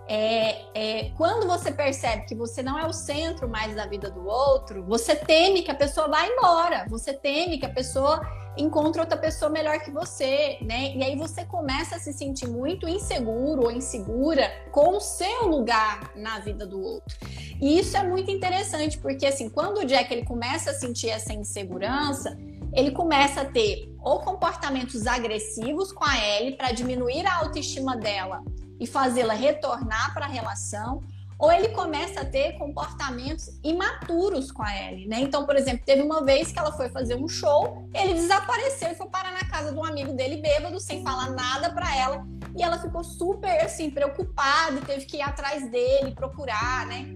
é, é, quando você percebe que você não é o centro mais da vida do outro, você teme que a pessoa vá embora, você teme que a pessoa encontre outra pessoa melhor que você, né? E aí você começa a se sentir muito inseguro ou insegura com o seu lugar na vida do outro. E isso é muito interessante, porque assim, quando o Jack ele começa a sentir essa insegurança, ele começa a ter ou comportamentos agressivos com a Ellie para diminuir a autoestima dela e fazê-la retornar para a relação, ou ele começa a ter comportamentos imaturos com a Ellie, né? Então, por exemplo, teve uma vez que ela foi fazer um show, ele desapareceu e foi parar na casa de um amigo dele bêbado, sem falar nada para ela, e ela ficou super assim preocupada, e teve que ir atrás dele, procurar, né?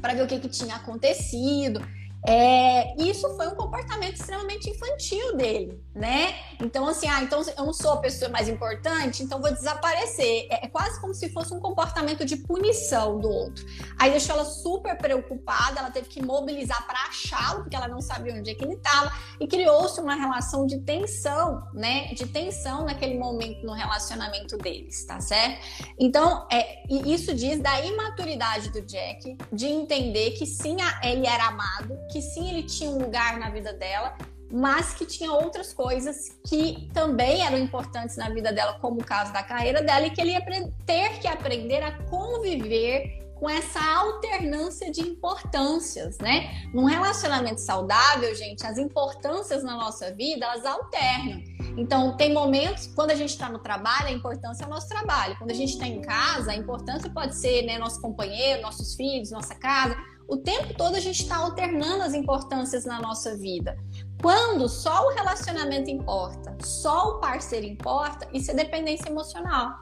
Para ver o que, que tinha acontecido. É, isso foi um comportamento extremamente infantil dele, né? Então, assim, ah, então eu não sou a pessoa mais importante, então vou desaparecer. É, é quase como se fosse um comportamento de punição do outro. Aí deixou ela super preocupada, ela teve que mobilizar para achá-lo, porque ela não sabia onde é que ele estava, e criou-se uma relação de tensão, né? De tensão naquele momento no relacionamento deles, tá certo? Então, é, isso diz da imaturidade do Jack de entender que sim, ele era amado que sim, ele tinha um lugar na vida dela, mas que tinha outras coisas que também eram importantes na vida dela, como o caso da carreira dela, e que ele ia ter que aprender a conviver com essa alternância de importâncias, né? Num relacionamento saudável, gente, as importâncias na nossa vida, elas alternam. Então, tem momentos, quando a gente está no trabalho, a importância é o nosso trabalho. Quando a gente está em casa, a importância pode ser né, nosso companheiro, nossos filhos, nossa casa o tempo todo a gente está alternando as importâncias na nossa vida. Quando só o relacionamento importa, só o parceiro importa, isso é dependência emocional.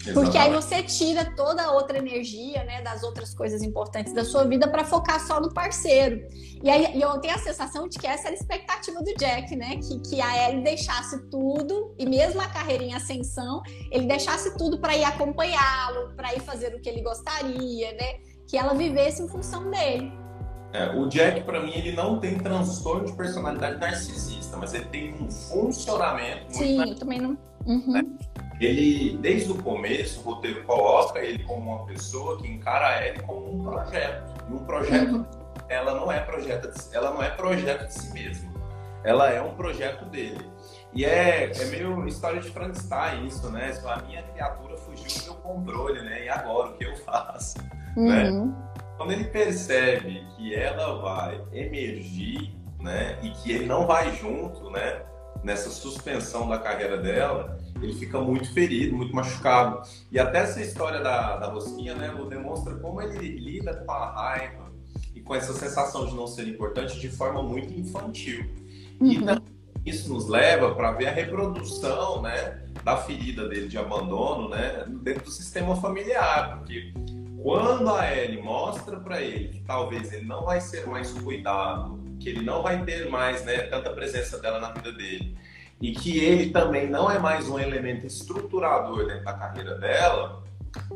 Exatamente. Porque aí você tira toda a outra energia, né, das outras coisas importantes da sua vida para focar só no parceiro. E aí e eu tenho a sensação de que essa era a expectativa do Jack, né, que, que a Ellie deixasse tudo e mesmo a carreira em ascensão, ele deixasse tudo para ir acompanhá-lo, para ir fazer o que ele gostaria, né? Que ela vivesse em função dele. É, o Jack, para mim, ele não tem transtorno de personalidade narcisista, mas ele tem um funcionamento Sim, muito. Sim, também não. Uhum. Né? Ele, desde o começo, o roteiro coloca ele como uma pessoa que encara ele como um projeto. E um projeto uhum. ela não é projeto de, ela não é projeto de si mesma. Ela é um projeto dele. E é, é meio história de Frankenstein isso, né? A minha criatura fugiu do meu controle, né? E agora o que eu faço? Né? Uhum. Né? Quando ele percebe que ela vai emergir, né? E que ele não vai junto, né? Nessa suspensão da carreira dela, ele fica muito ferido, muito machucado. E até essa história da, da rosquinha, né, Lu, demonstra como ele lida com a raiva e com essa sensação de não ser importante de forma muito infantil. Uhum. E isso nos leva para ver a reprodução, né, da ferida dele de abandono, né, dentro do sistema familiar, porque quando a Ellie mostra para ele que talvez ele não vai ser mais cuidado, que ele não vai ter mais, né, tanta presença dela na vida dele, e que ele também não é mais um elemento estruturador dentro da carreira dela,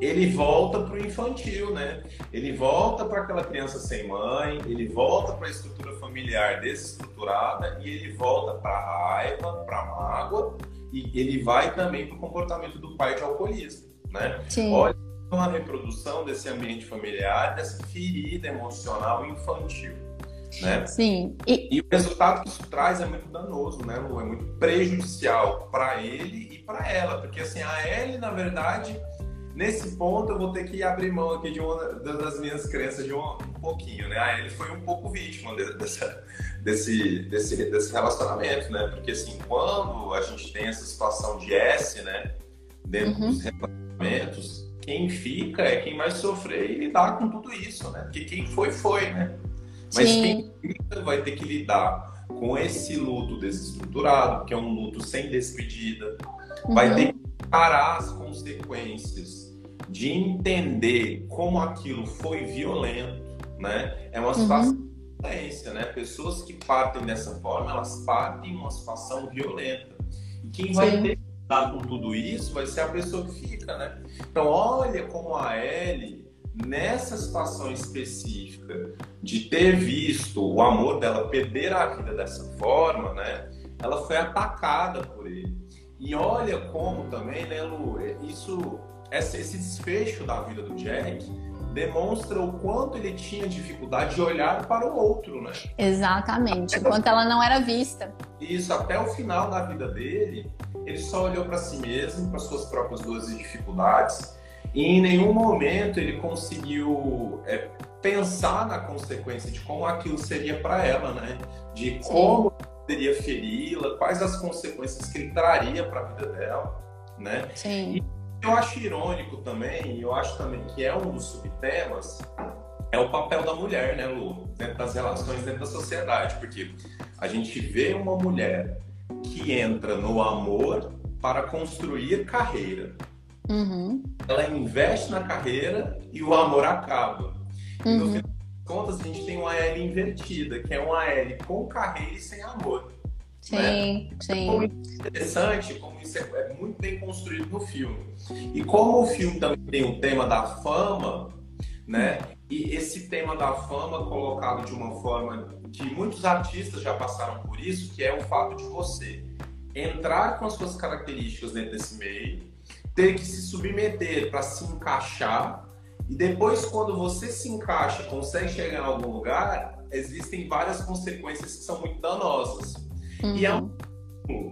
ele volta para o infantil, né? Ele volta para aquela criança sem mãe, ele volta para a estrutura familiar desestruturada e ele volta para a raiva, para a mágoa e ele vai também para o comportamento do pai de alcoolismo, né? Sim. Olha uma reprodução desse ambiente familiar, dessa ferida emocional infantil. Né? Sim. E... e... o resultado que isso traz é muito danoso, né, Lu? É muito prejudicial para ele e para ela, porque assim a Ellie, na verdade, nesse ponto eu vou ter que abrir mão aqui de uma das minhas crenças de um, um pouquinho, né? A Ellie foi um pouco vítima dessa, desse, desse, desse relacionamento, né? Porque assim, quando a gente tem essa situação de S, né, dentro uhum. dos relacionamentos, quem fica é quem vai sofrer e lidar com tudo isso, né? Porque quem foi, foi, né? Mas Sim. quem vai ter que lidar com esse luto desestruturado, que é um luto sem despedida, uhum. vai ter que parar as consequências de entender como aquilo foi violento, né? É uma situação uhum. de violência, né? Pessoas que partem dessa forma, elas partem em uma situação violenta. E quem vai Sim. ter que lidar com tudo isso vai ser a pessoa que fica, né? Então, olha como a Ellie nessa situação específica de ter visto o amor dela perder a vida dessa forma, né? Ela foi atacada por ele. E olha como também, né, Lu, isso, esse desfecho da vida do Jack demonstra o quanto ele tinha dificuldade de olhar para o outro, né? Exatamente, o quanto ela não era vista. Isso, até o final da vida dele, ele só olhou para si mesmo, para suas próprias dores e dificuldades, e em nenhum momento ele conseguiu é, pensar na consequência de como aquilo seria para ela, né? De como Sim. poderia feri-la, quais as consequências que ele traria para a vida dela, né? Sim. E eu acho irônico também, e eu acho também que é um dos subtemas, é o papel da mulher, né, Lu? Dentro das relações, dentro da sociedade. Porque a gente vê uma mulher que entra no amor para construir carreira. Uhum. Ela investe na carreira e o amor acaba. Uhum. E no uhum. final das contas, a gente tem uma L invertida, que é uma L com carreira e sem amor. Sim, né? sim. Como interessante, como isso é, é muito bem construído no filme. E como o filme também tem um tema da fama, né? E esse tema da fama colocado de uma forma que muitos artistas já passaram por isso, que é o fato de você entrar com as suas características dentro desse meio, ter que se submeter para se encaixar e depois quando você se encaixa, consegue chegar em algum lugar, existem várias consequências que são muito danosas. Uhum. E é um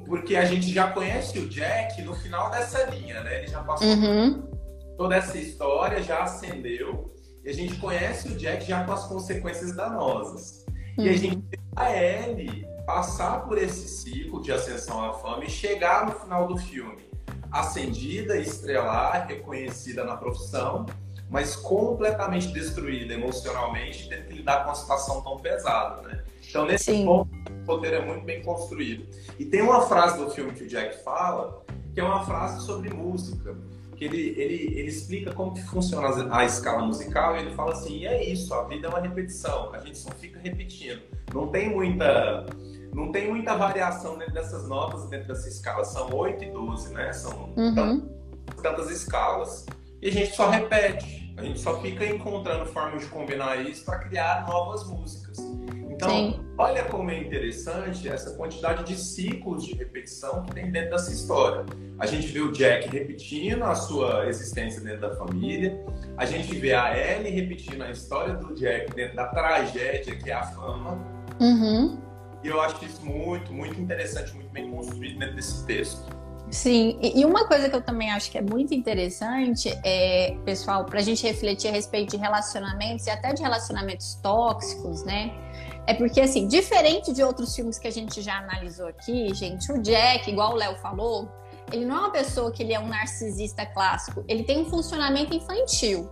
porque a gente já conhece o Jack no final dessa linha, né? Ele já passou uhum. toda essa história, já acendeu, e a gente conhece o Jack já com as consequências danosas. Uhum. E a uhum. gente vê a Ellie passar por esse ciclo de ascensão à fama e chegar no final do filme ascendida, estrelar, reconhecida na profissão, mas completamente destruída emocionalmente, tendo que lidar com uma situação tão pesada, né? Então, nesse Sim. ponto, o roteiro é muito bem construído. E tem uma frase do filme que o Jack fala, que é uma frase sobre música, que ele, ele, ele explica como que funciona a escala musical e ele fala assim, e é isso, a vida é uma repetição, a gente só fica repetindo. Não tem muita não tem muita variação dentro dessas notas, dentro dessa escala. São 8 e 12, né? São uhum. tantas escalas. E a gente só repete. A gente só fica encontrando formas de combinar isso para criar novas músicas. Então, Sim. olha como é interessante essa quantidade de ciclos de repetição que tem dentro dessa história. A gente vê o Jack repetindo a sua existência dentro da família, a gente vê a Ellie repetindo a história do Jack dentro da tragédia que é a fama. Uhum. E eu acho isso muito, muito interessante, muito bem construído dentro desse texto. Sim, e uma coisa que eu também acho que é muito interessante é, pessoal, para a gente refletir a respeito de relacionamentos e até de relacionamentos tóxicos, né? É porque, assim, diferente de outros filmes que a gente já analisou aqui, gente, o Jack, igual o Léo falou, ele não é uma pessoa que ele é um narcisista clássico, ele tem um funcionamento infantil.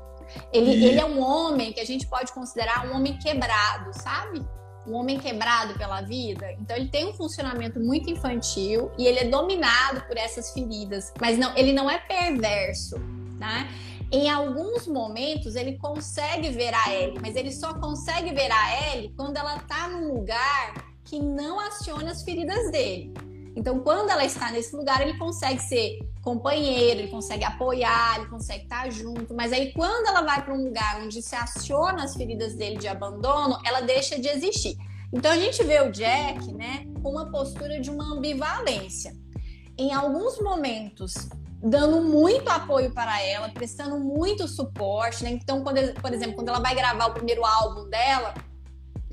Ele, e... ele é um homem que a gente pode considerar um homem quebrado, sabe? um homem quebrado pela vida. Então ele tem um funcionamento muito infantil e ele é dominado por essas feridas, mas não, ele não é perverso, né? Em alguns momentos ele consegue ver a Ellie, mas ele só consegue ver a Ellie quando ela tá num lugar que não aciona as feridas dele. Então, quando ela está nesse lugar, ele consegue ser companheiro, ele consegue apoiar, ele consegue estar junto. Mas aí, quando ela vai para um lugar onde se aciona as feridas dele de abandono, ela deixa de existir. Então, a gente vê o Jack, né, com uma postura de uma ambivalência. Em alguns momentos, dando muito apoio para ela, prestando muito suporte, né? Então, quando, por exemplo, quando ela vai gravar o primeiro álbum dela,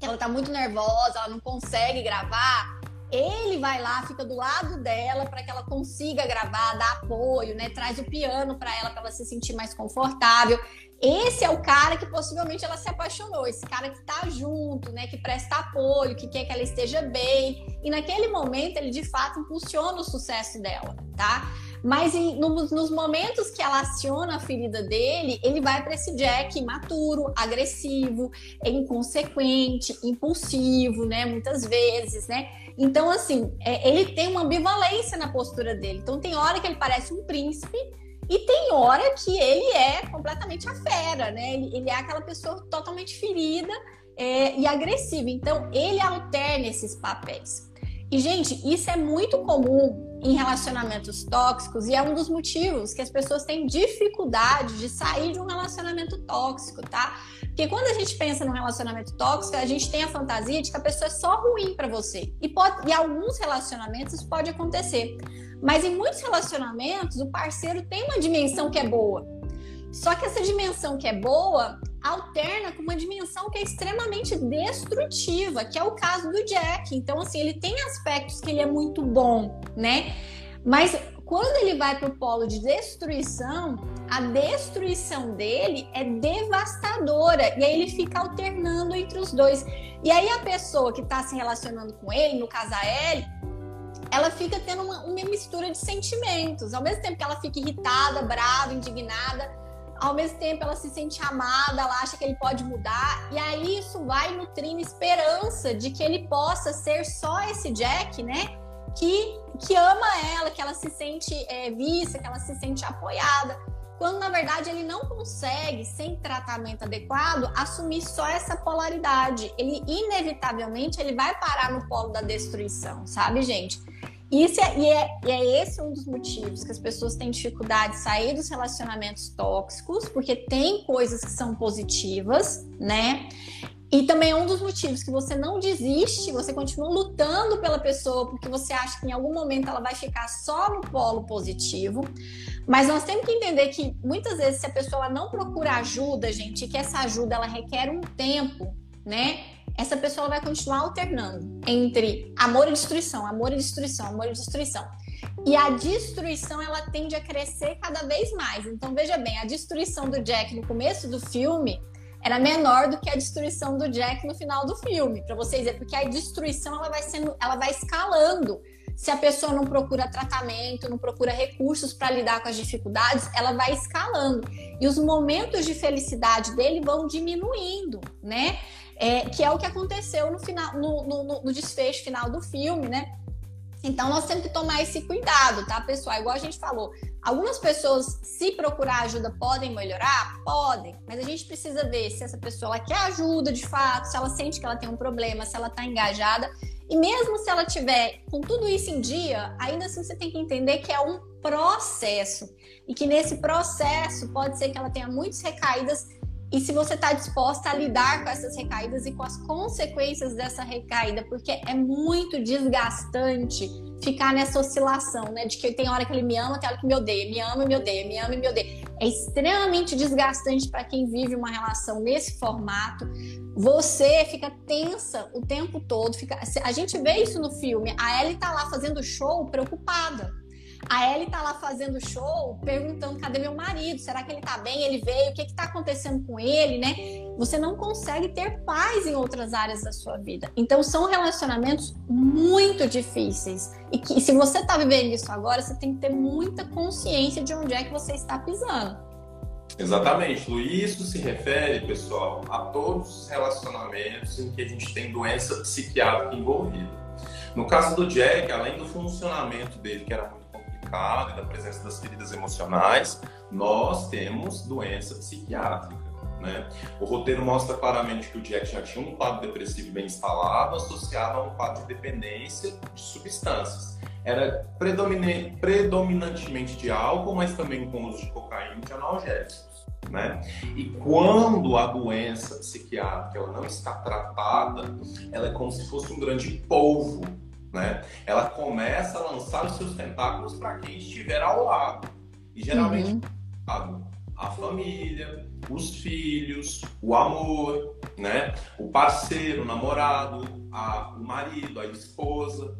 ela tá muito nervosa, ela não consegue gravar, ele vai lá, fica do lado dela para que ela consiga gravar, dar apoio, né? Traz o piano para ela para ela se sentir mais confortável. Esse é o cara que possivelmente ela se apaixonou, esse cara que tá junto, né, que presta apoio, que quer que ela esteja bem. E naquele momento ele de fato impulsiona o sucesso dela, tá? Mas em, nos, nos, momentos que ela aciona a ferida dele, ele vai para esse Jack imaturo, agressivo, inconsequente, impulsivo, né? Muitas vezes, né? Então, assim, é, ele tem uma ambivalência na postura dele. Então, tem hora que ele parece um príncipe e tem hora que ele é completamente a fera, né? Ele, ele é aquela pessoa totalmente ferida é, e agressiva. Então, ele alterna esses papéis. E, gente, isso é muito comum em relacionamentos tóxicos e é um dos motivos que as pessoas têm dificuldade de sair de um relacionamento tóxico, tá? Porque quando a gente pensa num relacionamento tóxico, a gente tem a fantasia de que a pessoa é só ruim para você. E, pode, e alguns relacionamentos isso pode acontecer. Mas em muitos relacionamentos, o parceiro tem uma dimensão que é boa. Só que essa dimensão que é boa alterna com uma dimensão que é extremamente destrutiva, que é o caso do Jack. Então, assim, ele tem aspectos que ele é muito bom, né? Mas quando ele vai para o polo de destruição, a destruição dele é devastadora. E aí ele fica alternando entre os dois. E aí a pessoa que está se relacionando com ele, no caso a Ellie, ela fica tendo uma, uma mistura de sentimentos. Ao mesmo tempo que ela fica irritada, brava, indignada, ao mesmo tempo ela se sente amada, ela acha que ele pode mudar, e aí isso vai nutrindo esperança de que ele possa ser só esse Jack, né? Que, que ama ela, que ela se sente é, vista, que ela se sente apoiada. Quando na verdade ele não consegue, sem tratamento adequado, assumir só essa polaridade. Ele inevitavelmente ele vai parar no polo da destruição, sabe, gente? Isso é, e, é, e é esse um dos motivos que as pessoas têm dificuldade de sair dos relacionamentos tóxicos, porque tem coisas que são positivas, né? E também é um dos motivos que você não desiste, você continua lutando pela pessoa, porque você acha que em algum momento ela vai ficar só no polo positivo. Mas nós temos que entender que muitas vezes, se a pessoa não procura ajuda, gente, que essa ajuda ela requer um tempo, né? Essa pessoa vai continuar alternando entre amor e destruição, amor e destruição, amor e destruição. E a destruição ela tende a crescer cada vez mais. Então veja bem, a destruição do Jack no começo do filme era menor do que a destruição do Jack no final do filme, para vocês verem, porque a destruição ela vai sendo, ela vai escalando. Se a pessoa não procura tratamento, não procura recursos para lidar com as dificuldades, ela vai escalando. E os momentos de felicidade dele vão diminuindo, né? É, que é o que aconteceu no, final, no, no, no desfecho final do filme, né? Então nós temos que tomar esse cuidado, tá, pessoal? Igual a gente falou, algumas pessoas, se procurar ajuda, podem melhorar? Podem, mas a gente precisa ver se essa pessoa quer ajuda de fato, se ela sente que ela tem um problema, se ela está engajada. E mesmo se ela tiver com tudo isso em dia, ainda assim você tem que entender que é um processo. E que nesse processo pode ser que ela tenha muitas recaídas e se você está disposta a lidar com essas recaídas e com as consequências dessa recaída, porque é muito desgastante ficar nessa oscilação, né? De que tem hora que ele me ama, tem hora que me odeia, me ama e me odeia, me ama e me odeia. É extremamente desgastante para quem vive uma relação nesse formato. Você fica tensa o tempo todo. Fica... A gente vê isso no filme. A Ellie tá lá fazendo show preocupada a Ellie tá lá fazendo show, perguntando: cadê meu marido? Será que ele tá bem? Ele veio? O que que tá acontecendo com ele, né? Você não consegue ter paz em outras áreas da sua vida. Então, são relacionamentos muito difíceis. E que se você tá vivendo isso agora, você tem que ter muita consciência de onde é que você está pisando. Exatamente, Lu. Isso se refere, pessoal, a todos os relacionamentos em que a gente tem doença psiquiátrica envolvida. No caso do Jack, além do funcionamento dele, que era muito e da presença das feridas emocionais, nós temos doença psiquiátrica. Né? O roteiro mostra claramente que o Jack já tinha um quadro depressivo bem instalado, associado a um quadro de dependência de substâncias. Era predominantemente de álcool, mas também com uso de cocaína e de analgésicos. Né? E quando a doença psiquiátrica ela não está tratada, ela é como se fosse um grande polvo né? Ela começa a lançar os seus tentáculos para quem estiver ao lado. E geralmente uhum. a família, os filhos, o amor, né? O parceiro, o namorado, a, o marido, a esposa.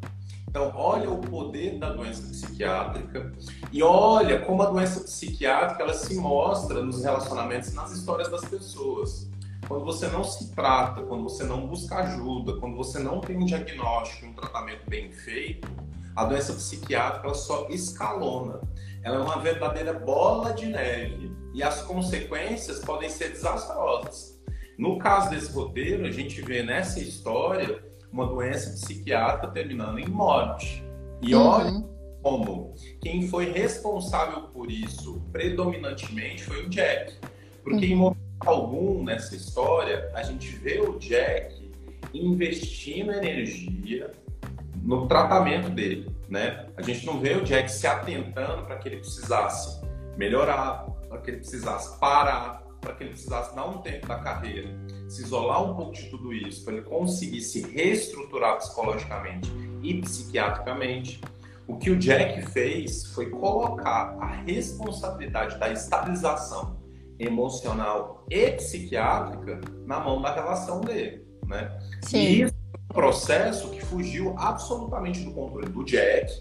Então, olha o poder da doença psiquiátrica e olha como a doença psiquiátrica ela se mostra nos relacionamentos, nas histórias das pessoas. Quando você não se trata, quando você não busca ajuda, quando você não tem um diagnóstico, um tratamento bem feito, a doença psiquiátrica ela só escalona. Ela é uma verdadeira bola de neve e as consequências podem ser desastrosas. No caso desse roteiro, a gente vê nessa história uma doença psiquiátrica terminando em morte. E uhum. olha como quem foi responsável por isso predominantemente foi o Jack. Porque uhum. em algum nessa história, a gente vê o Jack investindo energia no tratamento dele, né? A gente não vê o Jack se atentando para que ele precisasse melhorar, para que ele precisasse parar, para que ele precisasse dar um tempo da carreira, se isolar um pouco de tudo isso, para ele conseguir se reestruturar psicologicamente e psiquiatricamente. O que o Jack fez foi colocar a responsabilidade da estabilização emocional e psiquiátrica na mão da relação dele, né? Sim. E isso é um processo que fugiu absolutamente do controle do Jack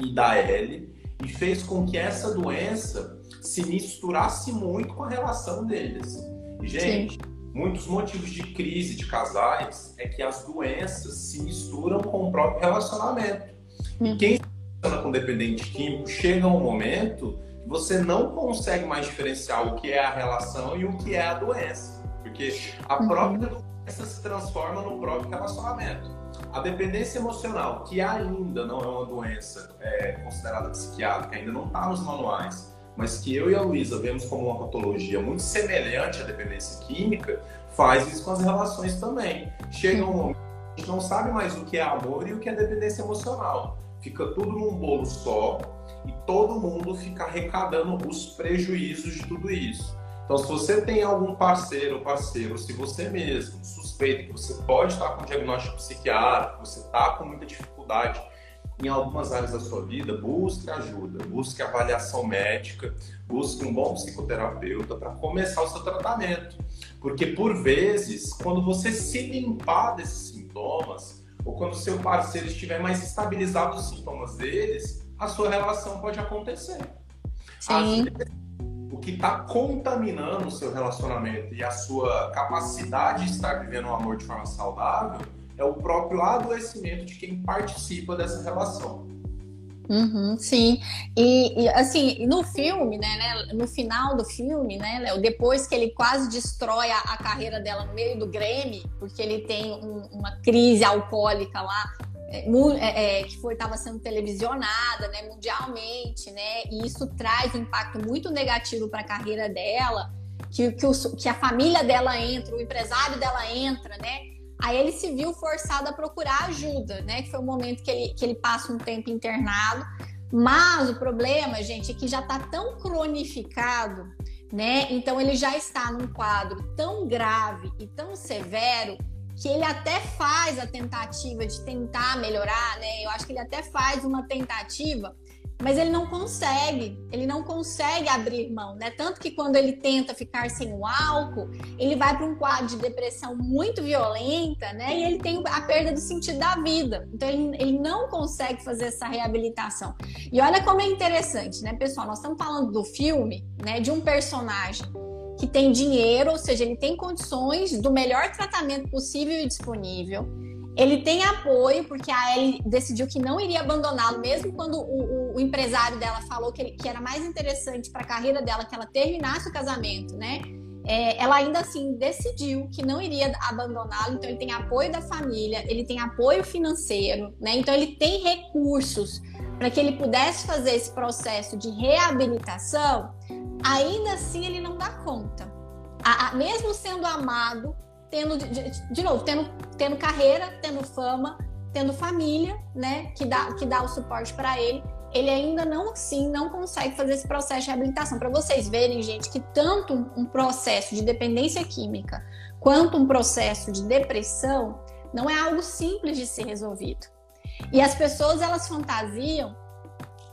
e da Ellie e fez com que essa doença se misturasse muito com a relação deles. E, gente, Sim. muitos motivos de crise de casais é que as doenças se misturam com o próprio relacionamento. Hum. Quem se relaciona com dependente químico chega um momento você não consegue mais diferenciar o que é a relação e o que é a doença. Porque a uhum. própria doença se transforma no próprio relacionamento. A dependência emocional, que ainda não é uma doença é, considerada psiquiátrica, ainda não está nos manuais, mas que eu e a Luísa vemos como uma patologia muito semelhante à dependência química, faz isso com as relações também. Chega um momento que a gente não sabe mais o que é amor e o que é dependência emocional. Fica tudo num bolo só e todo mundo fica arrecadando os prejuízos de tudo isso. Então, se você tem algum parceiro ou parceiro, se você mesmo suspeita que você pode estar com diagnóstico psiquiátrico, você está com muita dificuldade em algumas áreas da sua vida, busque ajuda, busque avaliação médica, busque um bom psicoterapeuta para começar o seu tratamento. Porque, por vezes, quando você se limpar desses sintomas, ou quando seu parceiro estiver mais estabilizado os sintomas deles, a sua relação pode acontecer. Sim. Vezes, o que está contaminando o seu relacionamento e a sua capacidade de estar vivendo um amor de forma saudável é o próprio adoecimento de quem participa dessa relação. Uhum, sim, e, e, assim, no filme, né, né, no final do filme, né, Léo, depois que ele quase destrói a, a, carreira dela no meio do Grêmio, porque ele tem um, uma crise alcoólica lá, é, é, é, que estava sendo televisionada né, mundialmente, né? E isso traz impacto muito negativo para a carreira dela, que, que, o, que a família dela entra, o empresário dela entra, né? Aí ele se viu forçado a procurar ajuda, né? Que foi o momento que ele, que ele passa um tempo internado. Mas o problema, gente, é que já está tão cronificado né? Então ele já está num quadro tão grave e tão severo que ele até faz a tentativa de tentar melhorar, né? Eu acho que ele até faz uma tentativa mas ele não consegue, ele não consegue abrir mão, né? Tanto que quando ele tenta ficar sem o álcool, ele vai para um quadro de depressão muito violenta, né? E ele tem a perda do sentido da vida. Então ele, ele não consegue fazer essa reabilitação. E olha como é interessante, né, pessoal? Nós estamos falando do filme, né, de um personagem que tem dinheiro, ou seja, ele tem condições do melhor tratamento possível e disponível ele tem apoio, porque a Ellie decidiu que não iria abandoná-lo, mesmo quando o, o, o, empresário dela falou que, ele, que era mais interessante para a carreira dela que ela terminasse o casamento, né? É, ela ainda assim decidiu que não iria abandoná-lo, então ele tem apoio da família, ele tem apoio financeiro, né? Então ele tem recursos para que ele pudesse fazer esse processo de reabilitação. Ainda assim, ele não dá conta. A, a, mesmo sendo amado, tendo, de, de novo, tendo, tendo carreira, tendo fama, tendo família, né, que dá, que dá o suporte para ele, ele ainda não assim não consegue fazer esse processo de reabilitação. Para vocês verem, gente, que tanto um processo de dependência química quanto um processo de depressão não é algo simples de ser resolvido. E as pessoas elas fantasiam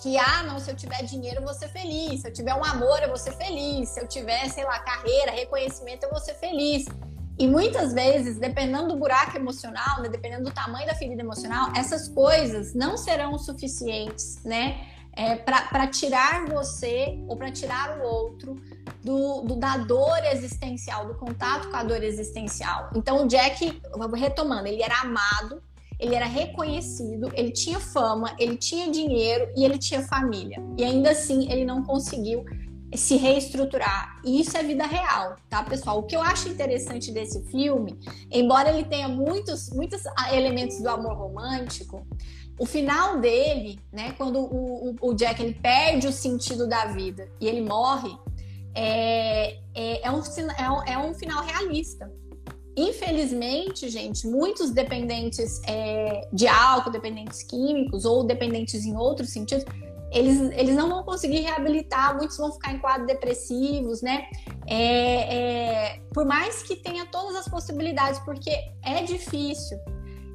que ah, não, se eu tiver dinheiro eu vou ser feliz, se eu tiver um amor eu vou ser feliz, se eu tiver, sei lá, carreira, reconhecimento eu vou ser feliz. E muitas vezes, dependendo do buraco emocional, né, dependendo do tamanho da ferida emocional, essas coisas não serão suficientes, né? É, para tirar você ou para tirar o outro do, do, da dor existencial, do contato com a dor existencial. Então, o Jack, retomando, ele era amado, ele era reconhecido, ele tinha fama, ele tinha dinheiro e ele tinha família. E ainda assim, ele não conseguiu se reestruturar. E isso é vida real, tá, pessoal? O que eu acho interessante desse filme, embora ele tenha muitos, muitos elementos do amor romântico, o final dele, né, quando o, o, o Jack ele perde o sentido da vida e ele morre, é, é, é, um, é, um, é um final realista. Infelizmente, gente, muitos dependentes é, de álcool, dependentes químicos ou dependentes em outros sentidos, eles, eles não vão conseguir reabilitar, muitos vão ficar em quadros depressivos, né? É, é, por mais que tenha todas as possibilidades, porque é difícil.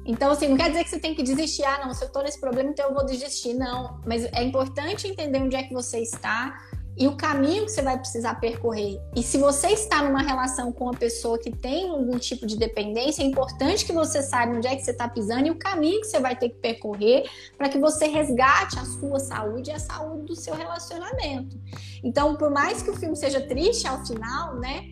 Então, assim, não quer dizer que você tem que desistir. Ah, não, se eu tô nesse problema, então eu vou desistir. Não. Mas é importante entender onde é que você está, e o caminho que você vai precisar percorrer. E se você está numa relação com uma pessoa que tem algum tipo de dependência, é importante que você saiba onde é que você está pisando e o caminho que você vai ter que percorrer para que você resgate a sua saúde e a saúde do seu relacionamento. Então, por mais que o filme seja triste ao final, né?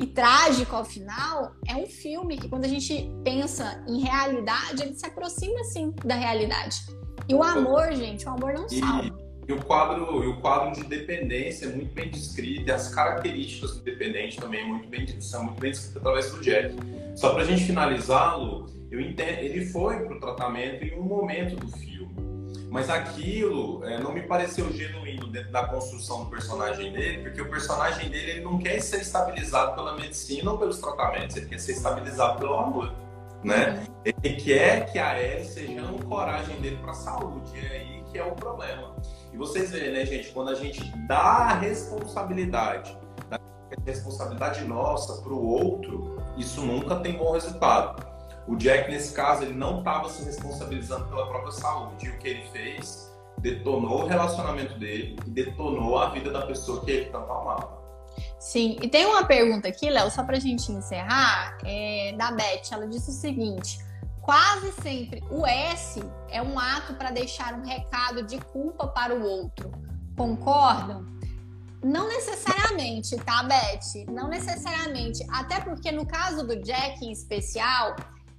E trágico ao final, é um filme que, quando a gente pensa em realidade, ele se aproxima assim da realidade. E o amor, gente, o amor não salva. E o quadro, e o quadro de dependência é muito bem descrito, e as características do dependente também muito bem, são muito bem descritas através do Jack. Só para a gente finalizá-lo, eu entendo, ele foi para o tratamento em um momento do filme, mas aquilo é, não me pareceu genuíno dentro da construção do personagem dele, porque o personagem dele ele não quer ser estabilizado pela medicina ou pelos tratamentos, ele quer ser estabilizado pelo amor. Né? Uhum. Ele quer que a Ellie seja a ancoragem dele para a saúde, e é aí que é o problema. E vocês veem, né, gente, quando a gente dá a responsabilidade, a responsabilidade nossa para o outro, isso nunca tem bom resultado. O Jack, nesse caso, ele não estava se responsabilizando pela própria saúde. E o que ele fez detonou o relacionamento dele e detonou a vida da pessoa que ele tanto amava. Sim, e tem uma pergunta aqui, Léo, só para a gente encerrar, é, da Beth. Ela disse o seguinte: Quase sempre o S é um ato para deixar um recado de culpa para o outro. Concordam? Não necessariamente, tá, Beth? Não necessariamente. Até porque no caso do Jack em especial,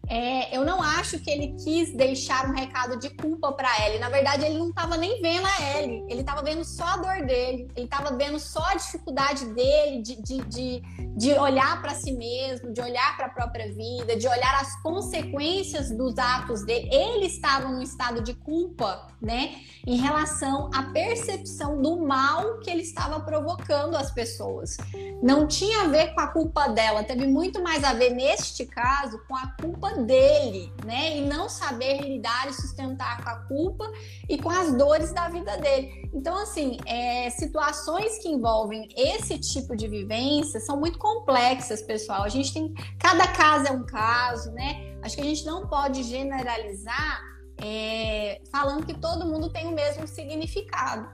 é, eu não acho que ele quis deixar um recado de culpa para Ellie. Na verdade, ele não estava nem vendo a Ellie. Ele estava vendo só a dor dele. Ele estava vendo só a dificuldade dele de, de, de, de olhar para si mesmo, de olhar para a própria vida, de olhar as consequências dos atos dele. Ele estava num estado de culpa, né, em relação à percepção do mal que ele estava provocando às pessoas. Não tinha a ver com a culpa dela, teve muito mais a ver neste caso com a culpa dele, né? E não saber lidar e sustentar com a culpa e com as dores da vida dele. Então, assim, é, situações que envolvem esse tipo de vivência são muito complexas, pessoal. A gente tem. Cada caso é um caso, né? Acho que a gente não pode generalizar é, falando que todo mundo tem o mesmo significado.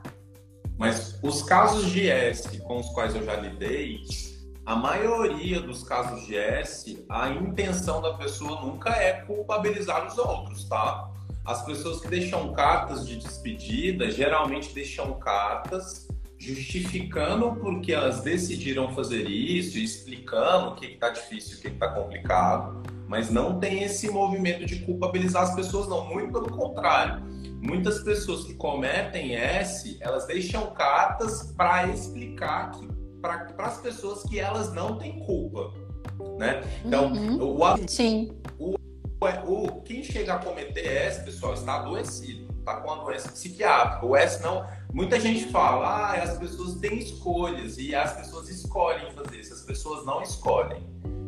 Mas os casos de S com os quais eu já lidei, a maioria dos casos de S, a intenção da pessoa nunca é culpabilizar os outros, tá? As pessoas que deixam cartas de despedida geralmente deixam cartas justificando porque elas decidiram fazer isso, explicando o que está difícil, o que está complicado, mas não tem esse movimento de culpabilizar as pessoas, não. Muito pelo contrário. Muitas pessoas que cometem S, elas deixam cartas para explicar que para as pessoas que elas não têm culpa, né? Então, uhum. o, Sim. O, o, quem chega a cometer S, pessoal, está adoecido, está com uma doença psiquiátrica. O S não. Muita gente fala, ah, as pessoas têm escolhas e as pessoas escolhem fazer isso. As pessoas não escolhem.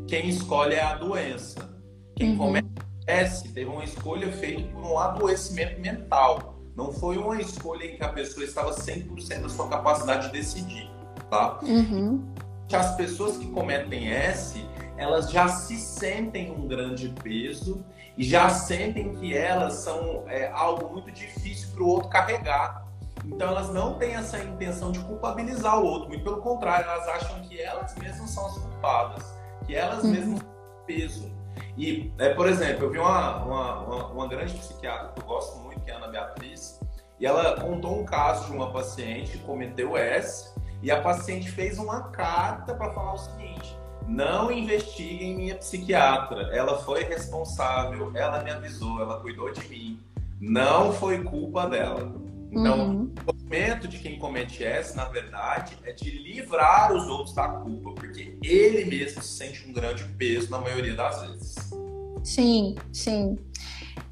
Quem escolhe é a doença. Quem uhum. comete S teve uma escolha feita por um adoecimento mental. Não foi uma escolha em que a pessoa estava 100% da sua capacidade de decidir tá? Uhum. As pessoas que cometem S, elas já se sentem um grande peso e já sentem que elas são é, algo muito difícil para o outro carregar. Então elas não têm essa intenção de culpabilizar o outro, muito pelo contrário, elas acham que elas mesmas são as culpadas, que elas uhum. mesmas têm peso. E, é, por exemplo, eu vi uma, uma, uma, uma grande psiquiatra que eu gosto muito, que é a Ana Beatriz, e ela contou um caso de uma paciente que cometeu S e a paciente fez uma carta para falar o seguinte: não investiguem minha psiquiatra. Ela foi responsável, ela me avisou, ela cuidou de mim. Não foi culpa dela. Então, uhum. o momento de quem comete essa, na verdade, é de livrar os outros da culpa, porque ele mesmo se sente um grande peso na maioria das vezes. Sim, sim.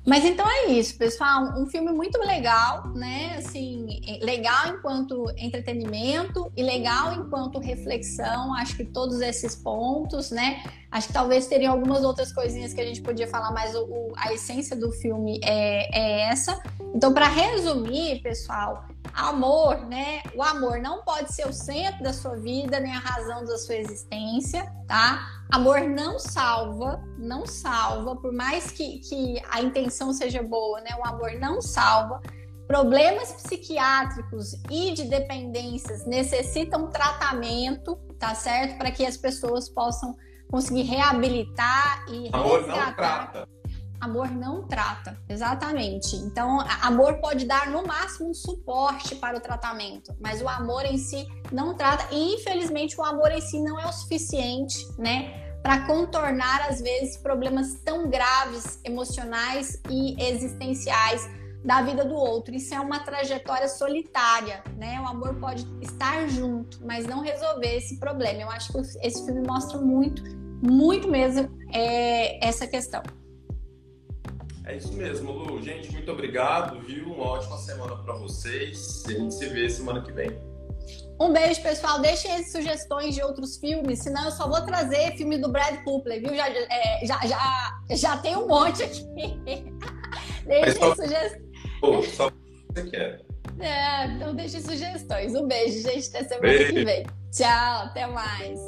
Mas então é isso, pessoal. Um filme muito legal, né? Assim, é legal enquanto entretenimento e legal enquanto reflexão. Acho que todos esses pontos, né? Acho que talvez teriam algumas outras coisinhas que a gente podia falar, mas o, o, a essência do filme é, é essa. Então, para resumir, pessoal, amor, né? O amor não pode ser o centro da sua vida, nem a razão da sua existência, tá? Amor não salva, não salva, por mais que, que a intenção seja boa, né? O amor não salva. Problemas psiquiátricos e de dependências necessitam tratamento, tá certo? Para que as pessoas possam conseguir reabilitar e amor resgatar. não trata. Amor não trata, exatamente. Então, amor pode dar no máximo um suporte para o tratamento, mas o amor em si não trata. E infelizmente, o amor em si não é o suficiente, né, para contornar às vezes problemas tão graves, emocionais e existenciais da vida do outro. Isso é uma trajetória solitária, né? O amor pode estar junto, mas não resolver esse problema. Eu acho que esse filme mostra muito, muito mesmo é, essa questão. É isso mesmo, Lu. Gente, muito obrigado, viu? Uma ótima semana para vocês. A gente se vê semana que vem. Um beijo, pessoal. Deixem as sugestões de outros filmes, senão eu só vou trazer filme do Brad Cooper, viu? Já, é, já, já, já tem um monte aqui. Deixem só... sugestões. Pô, só você quer. É, então deixe sugestões. Um beijo, gente. Até semana beijo. que vem. Tchau, até mais.